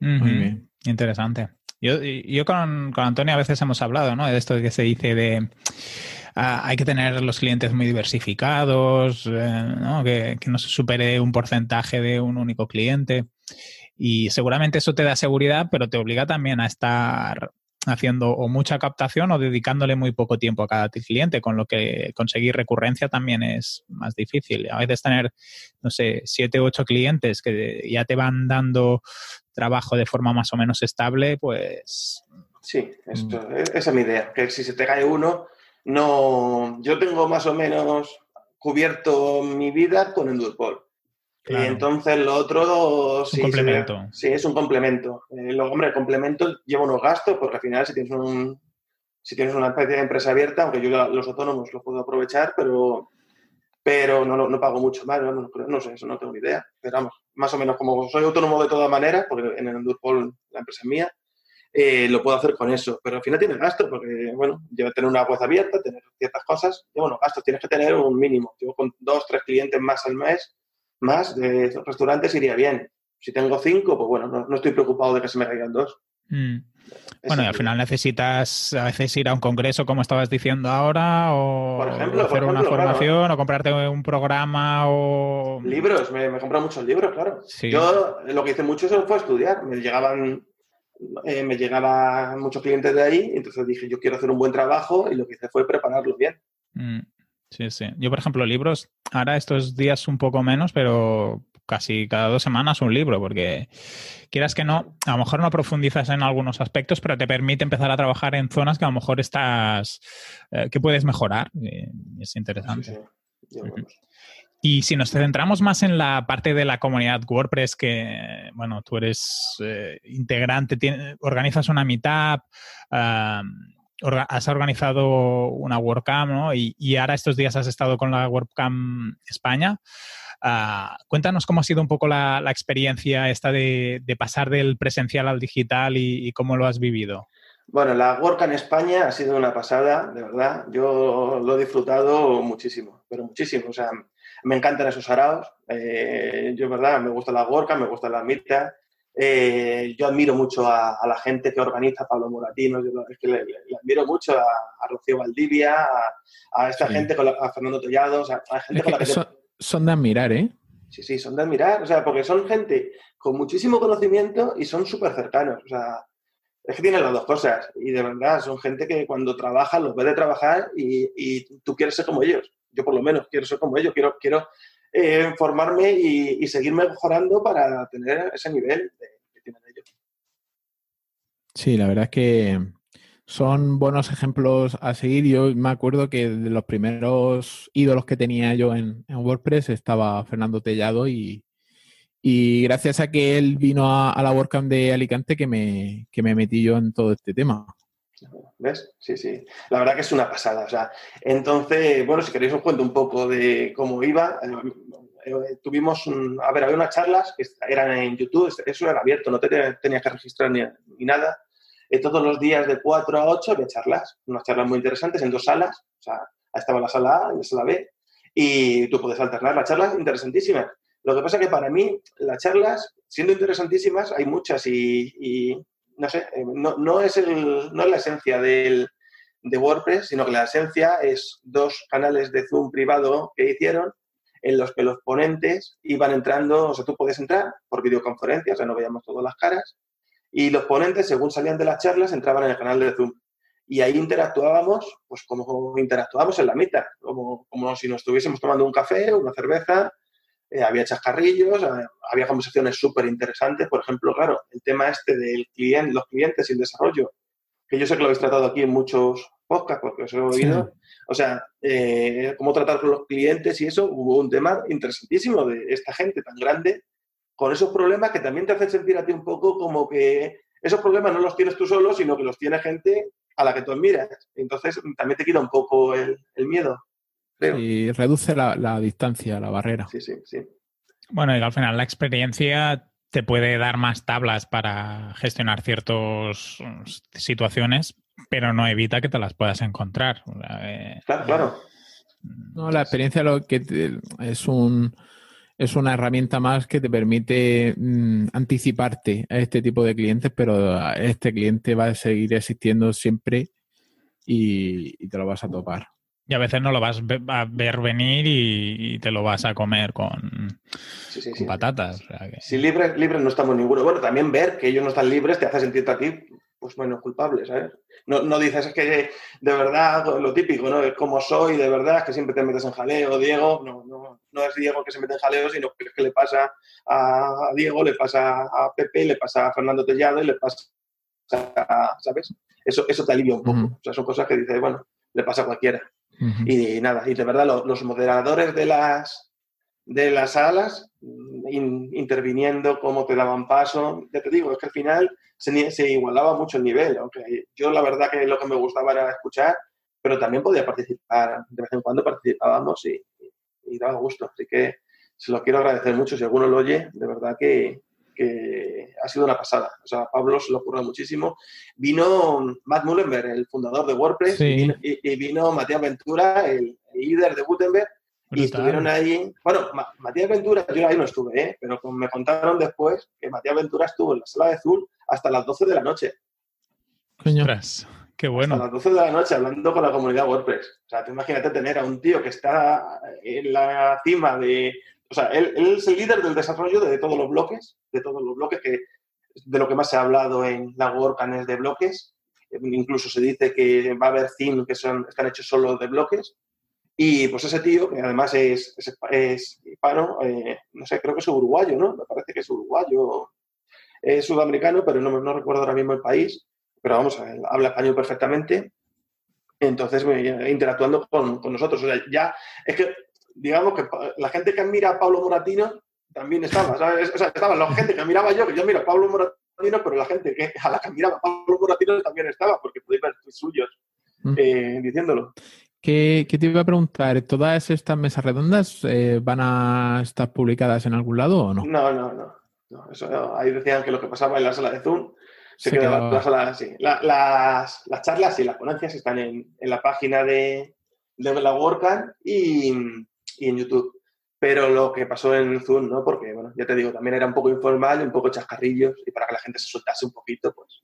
Muy bien. Interesante. Yo, yo con, con, Antonio a veces hemos hablado, ¿no? De esto que se dice de Ah, hay que tener los clientes muy diversificados, eh, ¿no? Que, no se supere un porcentaje de un único cliente. Y seguramente eso te da seguridad, pero te obliga también a estar haciendo o mucha captación o dedicándole muy poco tiempo a cada cliente, con lo que conseguir recurrencia también es más difícil. A veces tener, no sé, siete u ocho clientes que ya te van dando trabajo de forma más o menos estable, pues... Sí, mm. esa es mi idea, que si se te cae uno, no, yo tengo más o menos cubierto mi vida con Endurpol. Y entonces lo otro sí, un complemento. sí, es un complemento. Eh, lo, hombre, el complemento lleva unos gastos, porque al final si tienes un si tienes una especie de empresa abierta, aunque yo los autónomos lo puedo aprovechar, pero pero no, no, pago mucho más, no, no, sé, eso no tengo ni idea. Pero vamos, más o menos como soy autónomo de todas maneras, porque en el Endurpol la empresa es mía, eh, lo puedo hacer con eso. Pero al final tienes gastos, porque, bueno, lleva tener una web abierta, tener ciertas cosas, y bueno, gastos tienes que tener un mínimo. Yo con dos, tres clientes más al mes, más de restaurantes iría bien. Si tengo cinco, pues bueno, no, estoy preocupado de que se me caigan dos. Mm. Bueno, y al final necesitas a veces ir a un congreso, como estabas diciendo ahora, o hacer una formación, o comprarte un programa, o... Libros, me, me he muchos libros, claro. Yo lo que hice mucho fue estudiar. Me llegaban eh, me llegaban muchos clientes de ahí, entonces dije, yo quiero hacer un buen trabajo y lo que hice fue prepararlo bien. Mm, sí, sí. Yo, por ejemplo, libros, ahora estos días un poco menos, pero casi cada dos semanas un libro, porque quieras que no, a lo mejor no profundizas en algunos aspectos, pero te permite empezar a trabajar en zonas que a lo mejor estás, eh, que puedes mejorar. es interesante. Sí, sí. Y si nos centramos más en la parte de la comunidad WordPress, que, bueno, tú eres eh, integrante, organizas una meetup, has organizado una WordCamp, ¿no? Y, ahora estos días has estado con la WordCamp España. Ah, cuéntanos cómo ha sido un poco la, experiencia esta de, pasar del presencial al digital y, y, cómo lo has vivido. Bueno, la WordCamp España ha sido una pasada, de verdad. Yo lo he disfrutado muchísimo, pero muchísimo. O sea, me encantan esos araos. Eh, yo, verdad, me gusta la gorca, me gusta la mitad. Eh, yo admiro mucho a, la gente que organiza Pablo Moratino, yo es que le, admiro mucho a, Rocío Valdivia, a, esta gente, con a Fernando Tollado, a gente con la que... Son, de admirar, ¿eh? Sí, sí, son de admirar, o sea, porque son gente con muchísimo conocimiento y son súper cercanos, o sea, es que tienen las dos cosas y de verdad son gente que cuando trabaja los ve de trabajar y, y tú quieres ser como ellos yo por lo menos quiero ser como ellos, quiero, quiero eh, formarme y, seguir mejorando para tener ese nivel que tienen ellos. Sí, la verdad es que son buenos ejemplos a seguir. Yo me acuerdo que de los primeros ídolos que tenía yo en, WordPress estaba Fernando Tellado y, gracias a que él vino a, la WordCamp de Alicante que me, que me metí yo en todo este tema. ¿Ves? Sí, sí. La verdad que es una pasada. O sea, entonces, bueno, si queréis os cuento un poco de cómo iba. Eh, eh, tuvimos, a ver, había unas charlas que eran en YouTube, eso era abierto, no te tenías que registrar ni, nada. Eh, todos los días de 4 a 8 había charlas, unas charlas muy interesantes en dos salas. O sea, estaba la sala A y la sala B. Y tú puedes alternar las charlas interesantísimas. Lo que pasa es que para mí las charlas, siendo interesantísimas, hay muchas y no sé, eh, no, es, el, no es la esencia del, de WordPress, sino que la esencia es dos canales de Zoom privado que hicieron en los que los ponentes iban entrando, o sea, tú podías entrar por videoconferencia, o sea, no veíamos todas las caras, y los ponentes, según salían de las charlas, entraban en el canal de Zoom. Y ahí interactuábamos, pues como interactuábamos en la mitad, como, como si nos estuviésemos tomando un café, una cerveza, eh, había chascarrillos, eh, había conversaciones súper interesantes. Por ejemplo, claro, el tema este de cliente, los clientes y el desarrollo, que yo sé que lo habéis tratado aquí en muchos podcasts porque os he oído. O sea, eh, cómo tratar con los clientes y eso, hubo un tema interesantísimo de esta gente tan grande con esos problemas que también te hacen sentir a ti un poco como que esos problemas no los tienes tú solo, sino que los tiene gente a la que tú admiras. Entonces también te quita un poco el, miedo. Y reduce la, la, distancia, la barrera. Sí, sí, sí. Bueno, y al final la experiencia te puede dar más tablas para gestionar ciertas situaciones, pero no evita que te las puedas encontrar. Eh, claro, claro. No, la experiencia lo que es un es una herramienta más que te permite mm, anticiparte a este tipo de clientes, pero este cliente va a seguir existiendo siempre y, te lo vas a topar. Y a veces no lo vas a ver venir y, te lo vas a comer con, patatas. Si libres, libres no estamos ninguno. Bueno, también ver que ellos no están libres te hace sentirte a ti pues menos culpable, ¿sabes? No, no dices es que de verdad, lo típico, ¿no? Es como soy, de verdad, es que siempre te metes en jaleo, Diego, no, no, no es Diego que se mete en jaleo, sino que es que le pasa a Diego, le pasa a Pepe, le pasa a Fernando Tellado y le pasa a, ¿sabes? Eso, eso te alivia un poco. O sea, son cosas que dices, bueno, le pasa a cualquiera. Y nada, y de verdad los moderadores de las, de las salas interviniendo, cómo te daban paso, ya te digo, es que al final se, igualaba mucho el nivel, aunque yo la verdad que lo que me gustaba era escuchar, pero también podía participar, de vez en cuando participábamos y, daba gusto. Así que se lo quiero agradecer mucho. Si alguno lo oye, de verdad que, ha sido una pasada. O sea, Pablo se lo ocurrió muchísimo. Vino Matt Mullenberg, el fundador de WordPress, y, vino Matías Ventura, el, líder de Gutenberg, y estuvieron ahí. Bueno, Matías Ventura, yo ahí no estuve, ¿eh? pero me contaron después que Matías Ventura estuvo en la sala de Azul hasta las 12 de la noche. Coñoras, qué bueno. Hasta las 12 de la noche hablando con la comunidad WordPress. O sea, tú imagínate tener a un tío que está en la cima de. O sea, él, es el líder del desarrollo de todos los bloques, de todos los bloques, que de lo que más se ha hablado en la WordCamp de bloques. Incluso se dice que va a haber themes que son, están hechos solo de bloques. Y pues ese tío, que además es, es, hispano, eh, no sé, creo que es uruguayo, ¿no? Me parece que es uruguayo, es sudamericano, pero no, no recuerdo ahora mismo el país, pero vamos, habla español perfectamente. Entonces, interactuando con, con, nosotros. O sea, ya es que, digamos que la gente que admira a Pablo Moratino también estaba, ¿sabes? O sea, estaba la gente que admiraba yo, que yo miro a Pablo Moratino, pero la gente que, a la que admiraba a Pablo Moratino también estaba, porque podéis ver suyos eh, diciéndolo. ¿Qué, te iba a preguntar? ¿Todas estas mesas redondas eh, van a estar publicadas en algún lado o no? No, no, no. eso, ahí decían que lo que pasaba en la sala de Zoom se, quedaba en la sala, sí. las, charlas y las ponencias están en, la página de, de la WordCamp y, en YouTube. Pero lo que pasó en Zoom, ¿no? Porque, bueno, ya te digo, también era un poco informal, un poco chascarrillos y para que la gente se soltase un poquito, pues.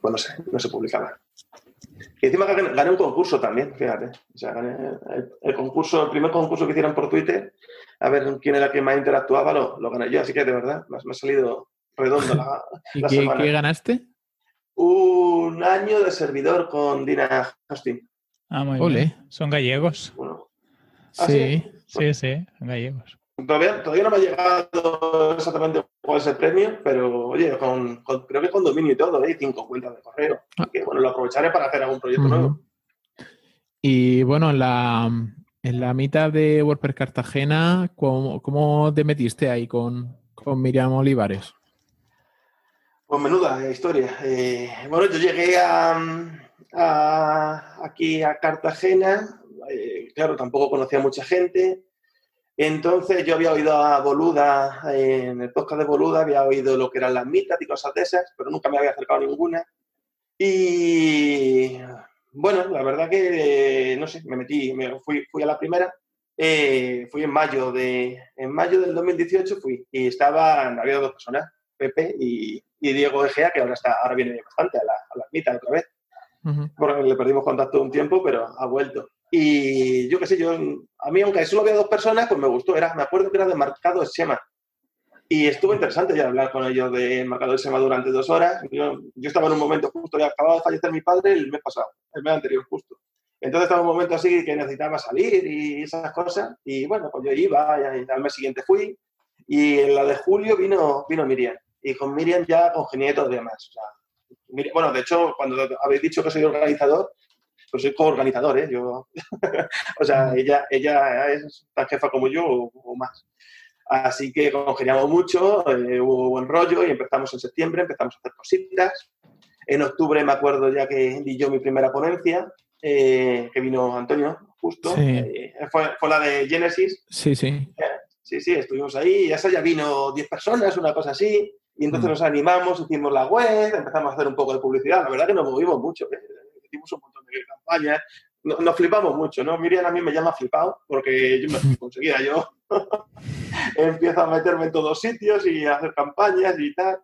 Pues no sé, no se publicaba. Y encima gané, un concurso también, fíjate. O sea, gané el, concurso, el primer concurso que hicieron por Twitter, a ver quién era el que más interactuaba, lo, lo gané yo. Así que de verdad, me, ha salido redondo la, [laughs] ¿Y qué, ganaste? Un año de servidor con Dina Hosting. Ah, muy bien. Son gallegos. ¿Ah, sí, sí, sí, gallegos. Todavía, no me ha llegado exactamente cuál es el premio, pero oye, con, creo que con dominio y todo, hay ¿eh? cinco cuentas de correo. Ah. que bueno, lo aprovecharé para hacer algún proyecto nuevo. Y bueno, en la, en la mitad de WordPress Cartagena, ¿cómo, te metiste ahí con, Miriam Olivares? Pues menuda historia. Eh, bueno, yo llegué a, aquí a Cartagena, eh, claro, tampoco conocía mucha gente. Entonces yo había oído a Boluda, en el podcast de Boluda, había oído lo que eran las mitas y cosas de esas, pero nunca me había acercado a ninguna. Y bueno, la verdad que, no sé, me metí, me fui, fui a la primera, eh, fui en mayo, de, en mayo del 2018 fui, y estaban, había dos personas, Pepe y, Diego Egea, que ahora, está, ahora viene bastante a la, a la mitad otra vez. Porque le perdimos contacto un tiempo, pero ha vuelto. Y yo qué sé, yo, a mí, aunque solo había dos personas, pues me gustó. Era, me acuerdo que era de marcado Sema. Y estuvo interesante ya hablar con ellos de marcado de Sema durante dos horas. Yo, yo estaba en un momento justo, ya acababa de fallecer mi padre el mes pasado, el mes anterior, justo. Entonces estaba en un momento así que necesitaba salir y esas cosas. Y bueno, pues yo iba, y al mes siguiente fui. Y en la de julio vino, vino Miriam. Y con Miriam ya congenié todavía más. O sea, bueno, de hecho, cuando habéis dicho que soy organizador, pues soy coorganizador, ¿eh? Yo, [laughs] o sea, ella, ella es tan jefa como yo o, más. Así que congeniamos mucho, eh, hubo buen rollo y empezamos en septiembre, empezamos a hacer cositas. En octubre me acuerdo ya que di yo mi primera ponencia, eh, que vino Antonio, justo. Eh, fue, fue, la de Genesis. Sí, sí. sí, sí, estuvimos ahí. Y esa ya vino 10 personas, una cosa así. Y entonces mm. nos animamos, hicimos la web, empezamos a hacer un poco de publicidad. La verdad que nos movimos mucho. Hicimos un montón de campañas. Nos, flipamos mucho, ¿no? Miriam a mí me llama flipado porque yo me conseguía yo. [laughs] Empiezo a meterme en todos sitios y a hacer campañas y tal.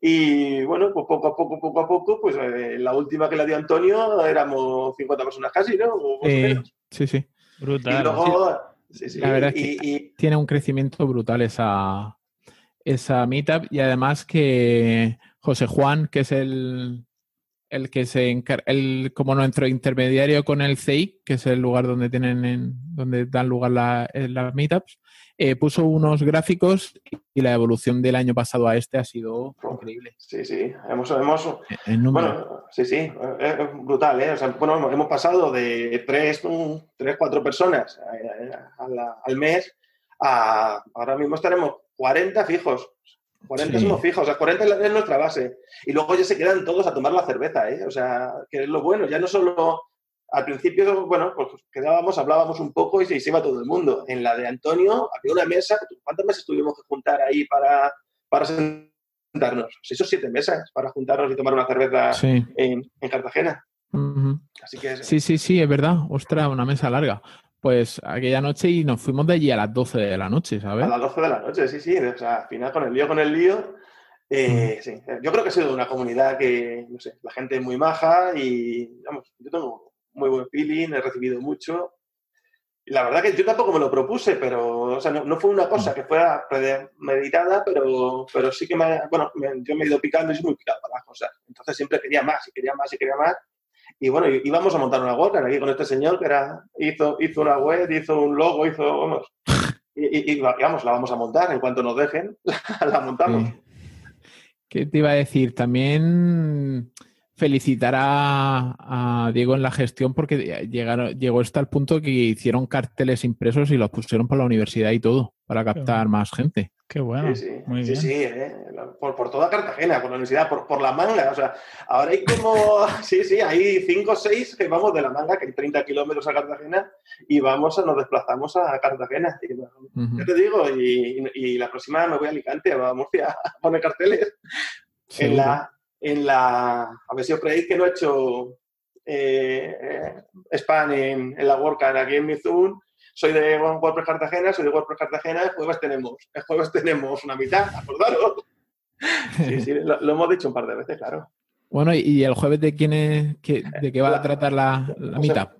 Y bueno, pues poco a poco, poco a poco, pues eh, la última que le dio Antonio éramos 50 personas casi, ¿no? sí, sí. Brutal. Y luego, La verdad es que tiene un crecimiento brutal esa, esa meetup y además que José Juan, que es el, el que se encarga, el, como nuestro intermediario con el CEI, que es el lugar donde tienen en, donde dan lugar la, las meetups, eh, puso unos gráficos y la evolución del año pasado a este ha sido increíble. Sí, sí, hemos, hemos bueno, sí, sí, es brutal, ¿eh? O sea, bueno, hemos pasado de tres, tres cuatro personas eh, al mes a ahora mismo estaremos 40 fijos. 40 somos fijos, o sea, 40 es nuestra base. Y luego ya se quedan todos a tomar la cerveza, ¿eh? O sea, que es lo bueno, ya no solo al principio, bueno, pues quedábamos, hablábamos un poco y se iba todo el mundo. En la de Antonio había una mesa, ¿cuántas mesas tuvimos que juntar ahí para, para sentarnos? Seis o siete mesas para juntarnos y tomar una cerveza en, Cartagena. Así que Sí, sí, sí, es verdad. Ostras, una mesa larga. Pues aquella noche y nos fuimos de allí a las 12 de la noche, ¿sabes? A las 12 de la noche, sí, sí. O sea, al final con el lío, con el lío. Eh, sí, yo creo que ha sido una comunidad que, no sé, la gente es muy maja y, vamos, yo tengo muy buen feeling, he recibido mucho. Y la verdad que yo tampoco me lo propuse, pero o sea, no, fue una cosa que fuera meditada, pero, pero sí que me, bueno, yo me he ido picando y soy muy picado para las cosas. Entonces siempre quería más y quería más y quería más. Y bueno, íbamos a montar una web aquí con este señor que era, hizo, hizo una web, hizo un logo, hizo, vamos, y, vamos, la vamos a montar en cuanto nos dejen, [laughs] la montamos. ¿Qué te iba a decir? También felicitar a, Diego en la gestión porque llegaron, llegó hasta el punto que hicieron carteles impresos y los pusieron por la universidad y todo para captar más gente. Qué bueno. Sí, sí, Muy sí, ¿eh? por, toda Cartagena, por la universidad, por, la manga. O sea, ahora hay como, [laughs] sí, sí, hay cinco o seis que vamos de la manga, que hay 30 kilómetros a Cartagena, y vamos, a, nos desplazamos a Cartagena. Y, te digo, y, la próxima me voy a Alicante, a Murcia, [laughs] a poner carteles. en la, en la, a ver si os creéis que no he hecho eh, eh spam en, la WordCamp aquí en Mizun. Soy de WordPress Cartagena, soy de WordPress Cartagena, el jueves tenemos, el jueves tenemos una mitad, acordaros. [laughs] Sí, sí, lo, hemos dicho un par de veces, claro. Bueno, ¿y el jueves de quién es, de qué va a tratar la, la mitad?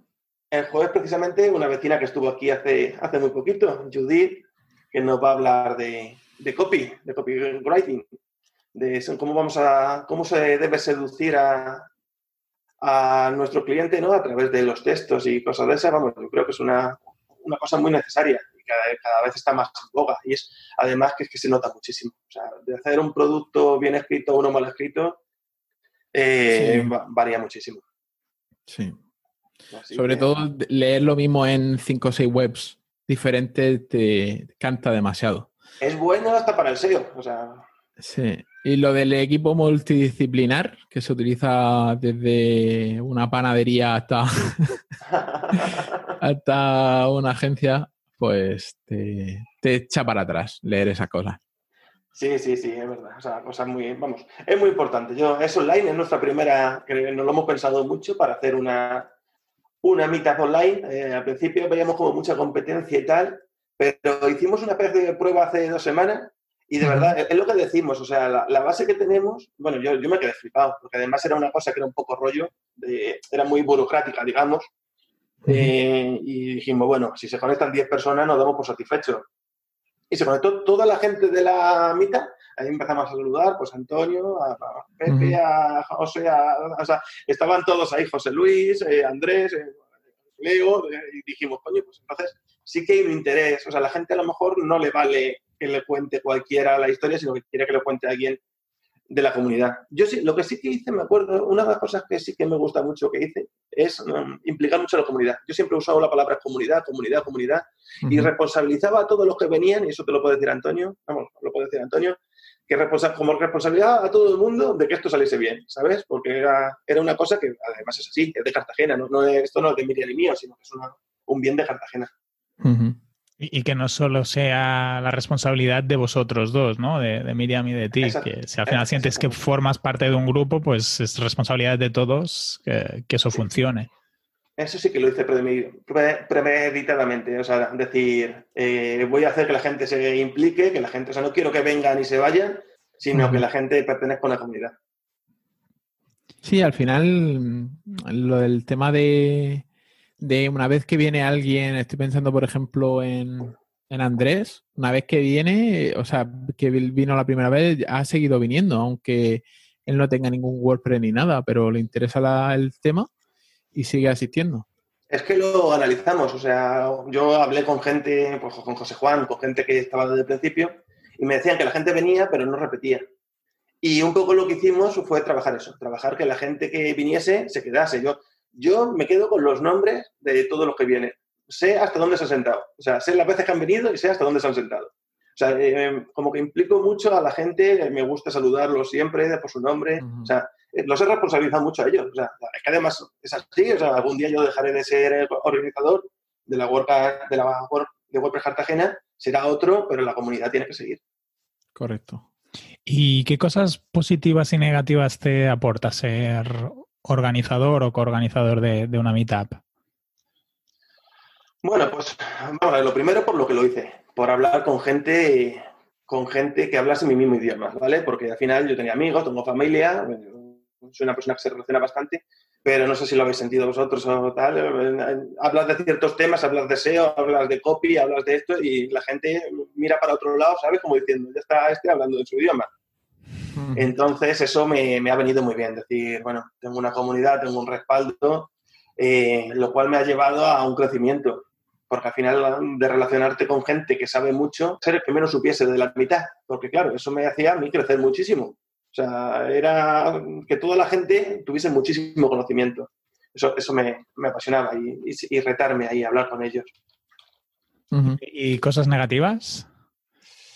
El jueves precisamente una vecina que estuvo aquí hace, hace muy poquito, Judith, que nos va a hablar de, de copy, de copywriting de cómo vamos a cómo se debe seducir a, a nuestro cliente ¿no? a través de los textos y cosas de esas, vamos, yo creo que es una, una cosa muy necesaria y cada, cada, vez está más en boga. Y es además que es que se nota muchísimo. O sea, de hacer un producto bien escrito o uno mal escrito, eh, varía muchísimo. Sí. Sobre todo leer lo mismo en 5 o 6 webs diferentes te canta demasiado. Es bueno hasta para el SEO. O sea, Sí, y lo del equipo multidisciplinar, que se utiliza desde una panadería hasta, [laughs] hasta una agencia, pues te, echa para atrás leer esa cosa. Sí, sí, sí, es verdad. O sea, cosa muy, vamos, es muy importante. Yo, es online, es nuestra primera, que nos lo hemos pensado mucho para hacer una, una meetup online. Eh, al principio veíamos como mucha competencia y tal, pero hicimos una de prueba hace dos semanas y de verdad, es lo que decimos, o sea, la, base que tenemos, bueno, yo, yo, me quedé flipado, porque además era una cosa que era un poco rollo, de, era muy burocrática, digamos, Eh, y dijimos, bueno, si se conectan 10 personas nos damos por satisfechos. Y se conectó toda la gente de la mitad. Ahí empezamos a saludar, pues a Antonio, a, Pepe, a José, a, o sea, estaban todos ahí, José Luis, eh, Andrés, eh, Leo, y dijimos, coño, pues entonces sí que hay un interés. O sea, la gente a lo mejor no le vale que le cuente cualquiera la historia, sino que quiere que le cuente alguien de la comunidad. Yo sí, lo que sí que hice, me acuerdo, una de las cosas que sí que me gusta mucho que hice es um, implicar mucho a la comunidad. Yo siempre he usado la palabra comunidad, comunidad, comunidad, y responsabilizaba a todos los que venían, y eso te lo puede decir Antonio, vamos, lo puede decir Antonio, que como responsabilidad a todo el mundo de que esto saliese bien, ¿sabes? Porque era, era una cosa que además es así, es de Cartagena, no, esto no es de Miriam y mío, sino que es un bien de Cartagena. Y, que no solo sea la responsabilidad de vosotros dos, ¿no? De, Miriam y de ti, que si al final sientes que formas parte de un grupo, pues es responsabilidad de todos que, eso funcione. Eso sí que lo hice premeditadamente, o sea, decir, eh, voy a hacer que la gente se implique, que la gente, o sea, no quiero que vengan y se vayan, sino que la gente pertenezca a la comunidad. Sí, al final, lo del tema de, de una vez que viene alguien, estoy pensando por ejemplo en, Andrés, una vez que viene, o sea, que vino la primera vez, ha seguido viniendo, aunque él no tenga ningún WordPress ni nada, pero le interesa el tema y sigue asistiendo. Es que lo analizamos, o sea, yo hablé con gente, pues, con José Juan, con gente que estaba desde el principio, y me decían que la gente venía, pero no repetía. Y un poco lo que hicimos fue trabajar eso, trabajar que la gente que viniese se quedase. Yo, yo me quedo con los nombres de todos los que vienen. Sé hasta dónde se han sentado. O sea, sé las veces que han venido y sé hasta dónde se han sentado. O sea, eh, como que implico mucho a la gente, me gusta saludarlos siempre por su nombre. O sea, eh, los he responsabilizado mucho a ellos. O sea, es que además es así. O sea, algún día yo dejaré de ser organizador de la WordCamp, de la de WordPress Cartagena, será otro, pero la comunidad tiene que seguir. Correcto. ¿Y qué cosas positivas y negativas te aporta ser organizador o coorganizador de, una meetup? Bueno, pues bueno, lo primero por lo que lo hice, por hablar con gente con gente que hablase mi mismo idioma, ¿vale? Porque al final yo tenía amigos, tengo familia, soy una persona que se relaciona bastante, pero no sé si lo habéis sentido vosotros o tal. Hablas de ciertos temas, hablas de SEO, hablas de copy, hablas de esto y la gente mira para otro lado, ¿sabes? Como diciendo, ya está este hablando de su idioma. Entonces, eso me, ha venido muy bien. Decir, bueno, tengo una comunidad, tengo un respaldo, eh, lo cual me ha llevado a un crecimiento. Porque al final, de relacionarte con gente que sabe mucho, ser el que menos supiese de la mitad. Porque, claro, eso me hacía a mí crecer muchísimo. O sea, era que toda la gente tuviese muchísimo conocimiento. Eso, eso me, apasionaba y, retarme ahí, a hablar con ellos. ¿Y cosas negativas?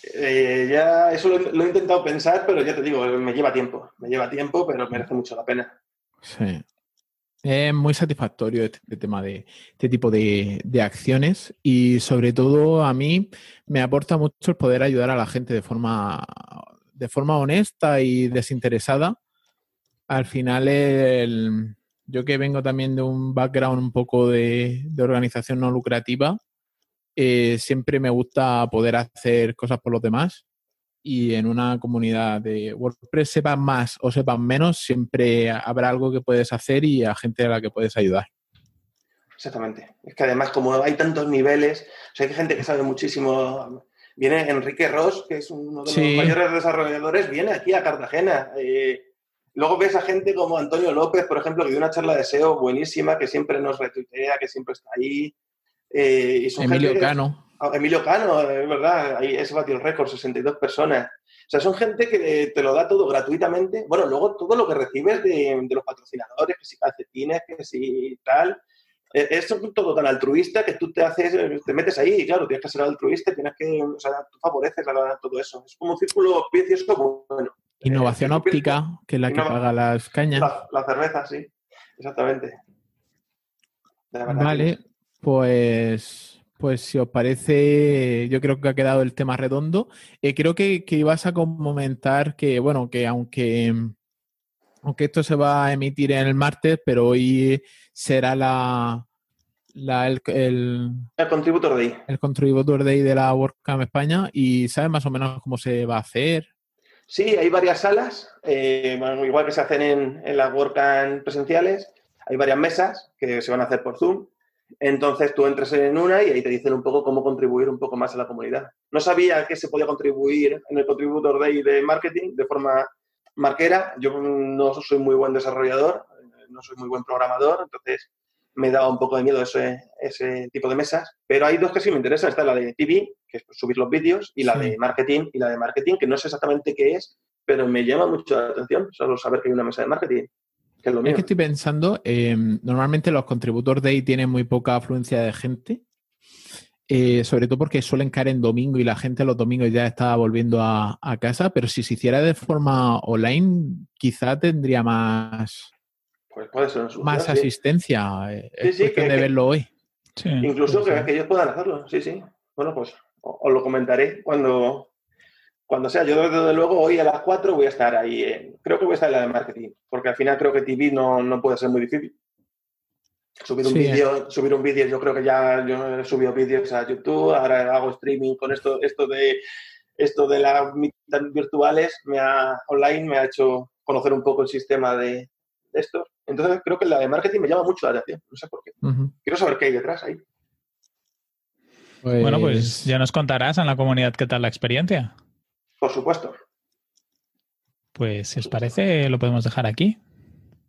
Eh, ya eso lo, he intentado pensar, pero ya te digo, me lleva tiempo. Me lleva tiempo, pero merece mucho la pena. Sí. Es muy satisfactorio este, tema de este tipo de, acciones y sobre todo a mí me aporta mucho el poder ayudar a la gente de forma, de forma honesta y desinteresada. Al final, yo que vengo también de un background un poco de organización no lucrativa, eh, siempre me gusta poder hacer cosas por los demás y en una comunidad de WordPress sepan más o sepan menos, siempre habrá algo que puedes hacer y a gente a la que puedes ayudar. Exactamente. Es que además, como hay tantos niveles, hay gente que sabe muchísimo. Viene Enrique Ross, que es uno de los mayores desarrolladores, viene aquí a Cartagena. Eh, luego ves a gente como Antonio López, por ejemplo, que dio una charla de SEO buenísima, que siempre nos retuitea, que siempre está ahí. Eh, Emilio Cano. Ah, Emilio Cano, es verdad, ahí ese batió el récord, 62 personas. O sea, son gente que te lo da todo gratuitamente. Bueno, luego todo lo que recibes de, los patrocinadores, que si calcetines, que si tal, e, es todo tan altruista que tú te haces, te metes ahí y claro, tienes que ser altruista, tienes que, o sea, tú favoreces todo eso. Es como un círculo vicioso bueno. Innovación óptica, que es la que paga las cañas. La, cerveza, sí, exactamente. Vale, pues, pues si os parece, yo creo que ha quedado el tema redondo. Eh, creo que, ibas a comentar que, bueno, que aunque, aunque esto se va a emitir en el martes, pero hoy será la, el, el, el, Contributor Day. El Contributor Day de la WordCamp España. ¿Y sabes más o menos cómo se va a hacer? Sí, hay varias salas, eh, igual que se hacen en, en las WordCamp presenciales. Hay varias mesas que se van a hacer por Zoom Entonces tú entras en una y ahí te dicen un poco cómo contribuir un poco más a la comunidad. No sabía que se podía contribuir en el Contributor Day de marketing de forma marquera. Yo no soy muy buen desarrollador, no soy muy buen programador, entonces me daba un poco de miedo ese, ese tipo de mesas. Pero hay dos que sí me interesan. Está la de TV, que es subir los vídeos, y la de marketing, y la de marketing, que no sé exactamente qué es, pero me llama mucho la atención solo saber que hay una mesa de marketing. Que es, lo es que estoy pensando, eh, normalmente los contributores de ahí tienen muy poca afluencia de gente, eh, sobre todo porque suelen caer en domingo y la gente los domingos ya está volviendo a, a casa, pero si se hiciera de forma online, quizá tendría más, pues puede ser más asistencia. Eh, es sí, de verlo hoy. Incluso que, que, ellos puedan hacerlo, sí, sí. Bueno, pues os lo comentaré cuando, cuando sea. Yo desde luego hoy a las 4 voy a estar ahí. creo que voy a estar en la de marketing, porque al final creo que TV no, no puede ser muy difícil. Subir un vídeo, subir un vídeo, yo creo que ya yo he subido vídeos a YouTube, ahora hago streaming con esto, esto de esto de las virtuales me ha, online me ha hecho conocer un poco el sistema de, esto. Entonces creo que la de marketing me llama mucho la atención, no sé por qué. Quiero saber qué hay detrás ahí. Bueno, pues ya nos contarás en la comunidad qué tal la experiencia. Por supuesto. Pues si os parece, lo podemos dejar aquí.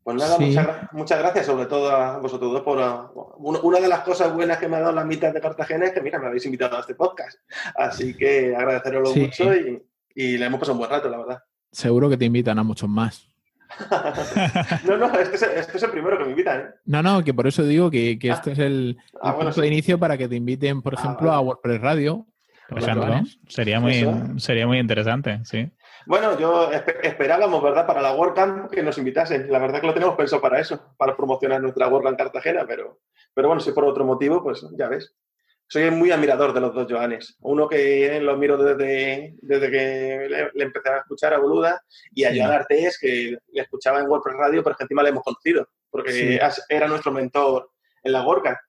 Pues nada, muchas, gracias sobre todo a vosotros dos por... una de las cosas buenas que me ha dado la mitad de Cartagena es que, mira, me habéis invitado a este podcast. Así que agradeceroslo mucho y, y le hemos pasado un buen rato, la verdad. Seguro que te invitan a muchos más. [laughs] no, no, este es, este es, el primero que me invitan. ¿eh? No, no, que por eso digo que, que este es el, ah, punto de inicio para que te inviten, por ah, ejemplo, a WordPress Radio. Sería muy, sería muy interesante, sí. Bueno, yo esperábamos, ¿verdad?, para la WordCamp que nos invitasen. La verdad que lo tenemos pensado para eso, para promocionar nuestra WordCamp Cartagena, pero, pero bueno, si por otro motivo, pues ya ves soy muy admirador de los dos Joanes. Uno que lo miro desde, desde que le, empecé a escuchar a Boluda y a Joan Artés, que le escuchaba en WordPress Radio, pero que encima le hemos conocido, porque era nuestro mentor en la Gorka.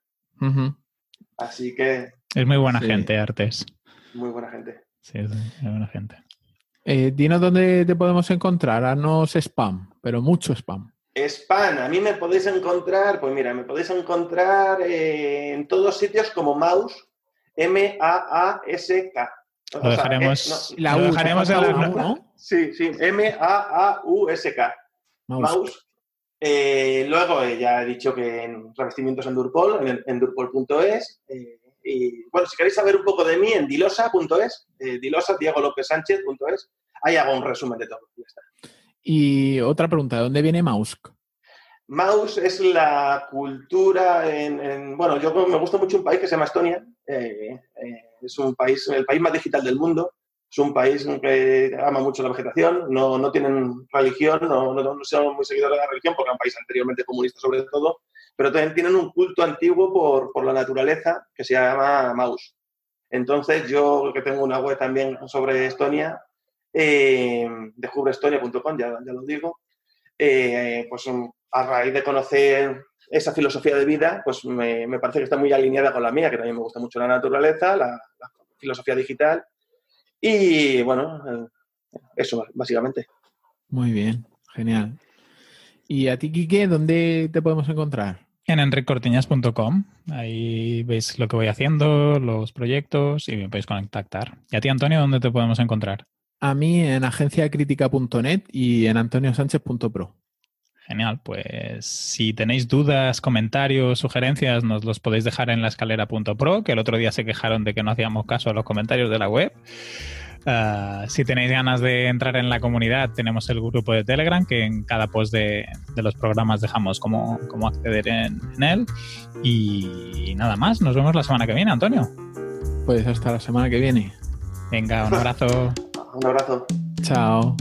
Así que... Es muy buena gente, Artés. Muy buena gente. Sí, es muy buena gente. Eh, dinos dónde te podemos encontrar. Haznos spam, pero mucho spam. Spam, a mí me podéis encontrar, pues mira, me podéis encontrar en todos sitios como mouse, M-A-A-S-K. Lo dejaremos, la lo dejaremos en la, ¿no? Sí, sí, M-A-A-U-S-K. Mouse. Eh, luego eh, ya he dicho que en revestimientos en Durpol, en, en durpol.es. Eh, y bueno, si queréis saber un poco de mí, en dilosa.es, dilosa, Diego López Sánchez.es, ahí hago un resumen de todo. Ya está. Y otra pregunta, ¿de dónde viene Mausk? Mouse es la cultura en, bueno, yo me gusta mucho un país que se llama Estonia. Eh, eh, es un país, el país más digital del mundo. Es un país que ama mucho la vegetación, no, no tienen religión, no, no, son muy seguidores de la religión, porque es un país anteriormente comunista sobre todo, pero también tienen un culto antiguo por, por la naturaleza que se llama Maus. Entonces, yo que tengo una web también sobre Estonia, eh, descubreestonia.com, ya, ya lo digo, eh, pues a raíz de conocer esa filosofía de vida, pues me, parece que está muy alineada con la mía, que también me gusta mucho la naturaleza, la, filosofía digital y bueno, eh, eso básicamente. Muy bien, genial. ¿Y a ti, Quique, dónde te podemos encontrar? En enricortiñas.com. Ahí veis lo que voy haciendo, los proyectos y me podéis contactar. ¿Y a ti, Antonio, dónde te podemos encontrar? A mí en agenciacritica.net y en antoniosánchez.pro. Genial, pues si tenéis dudas, comentarios, sugerencias, nos los podéis dejar en la escalera.pro, que el otro día se quejaron de que no hacíamos caso a los comentarios de la web. Ah, si tenéis ganas de entrar en la comunidad, tenemos el grupo de Telegram, que en cada post de, los programas dejamos cómo, cómo acceder en, en, él. Y nada más, nos vemos la semana que viene, Antonio. Pues hasta la semana que viene. Venga, un abrazo. [laughs] Un abrazo. Chao.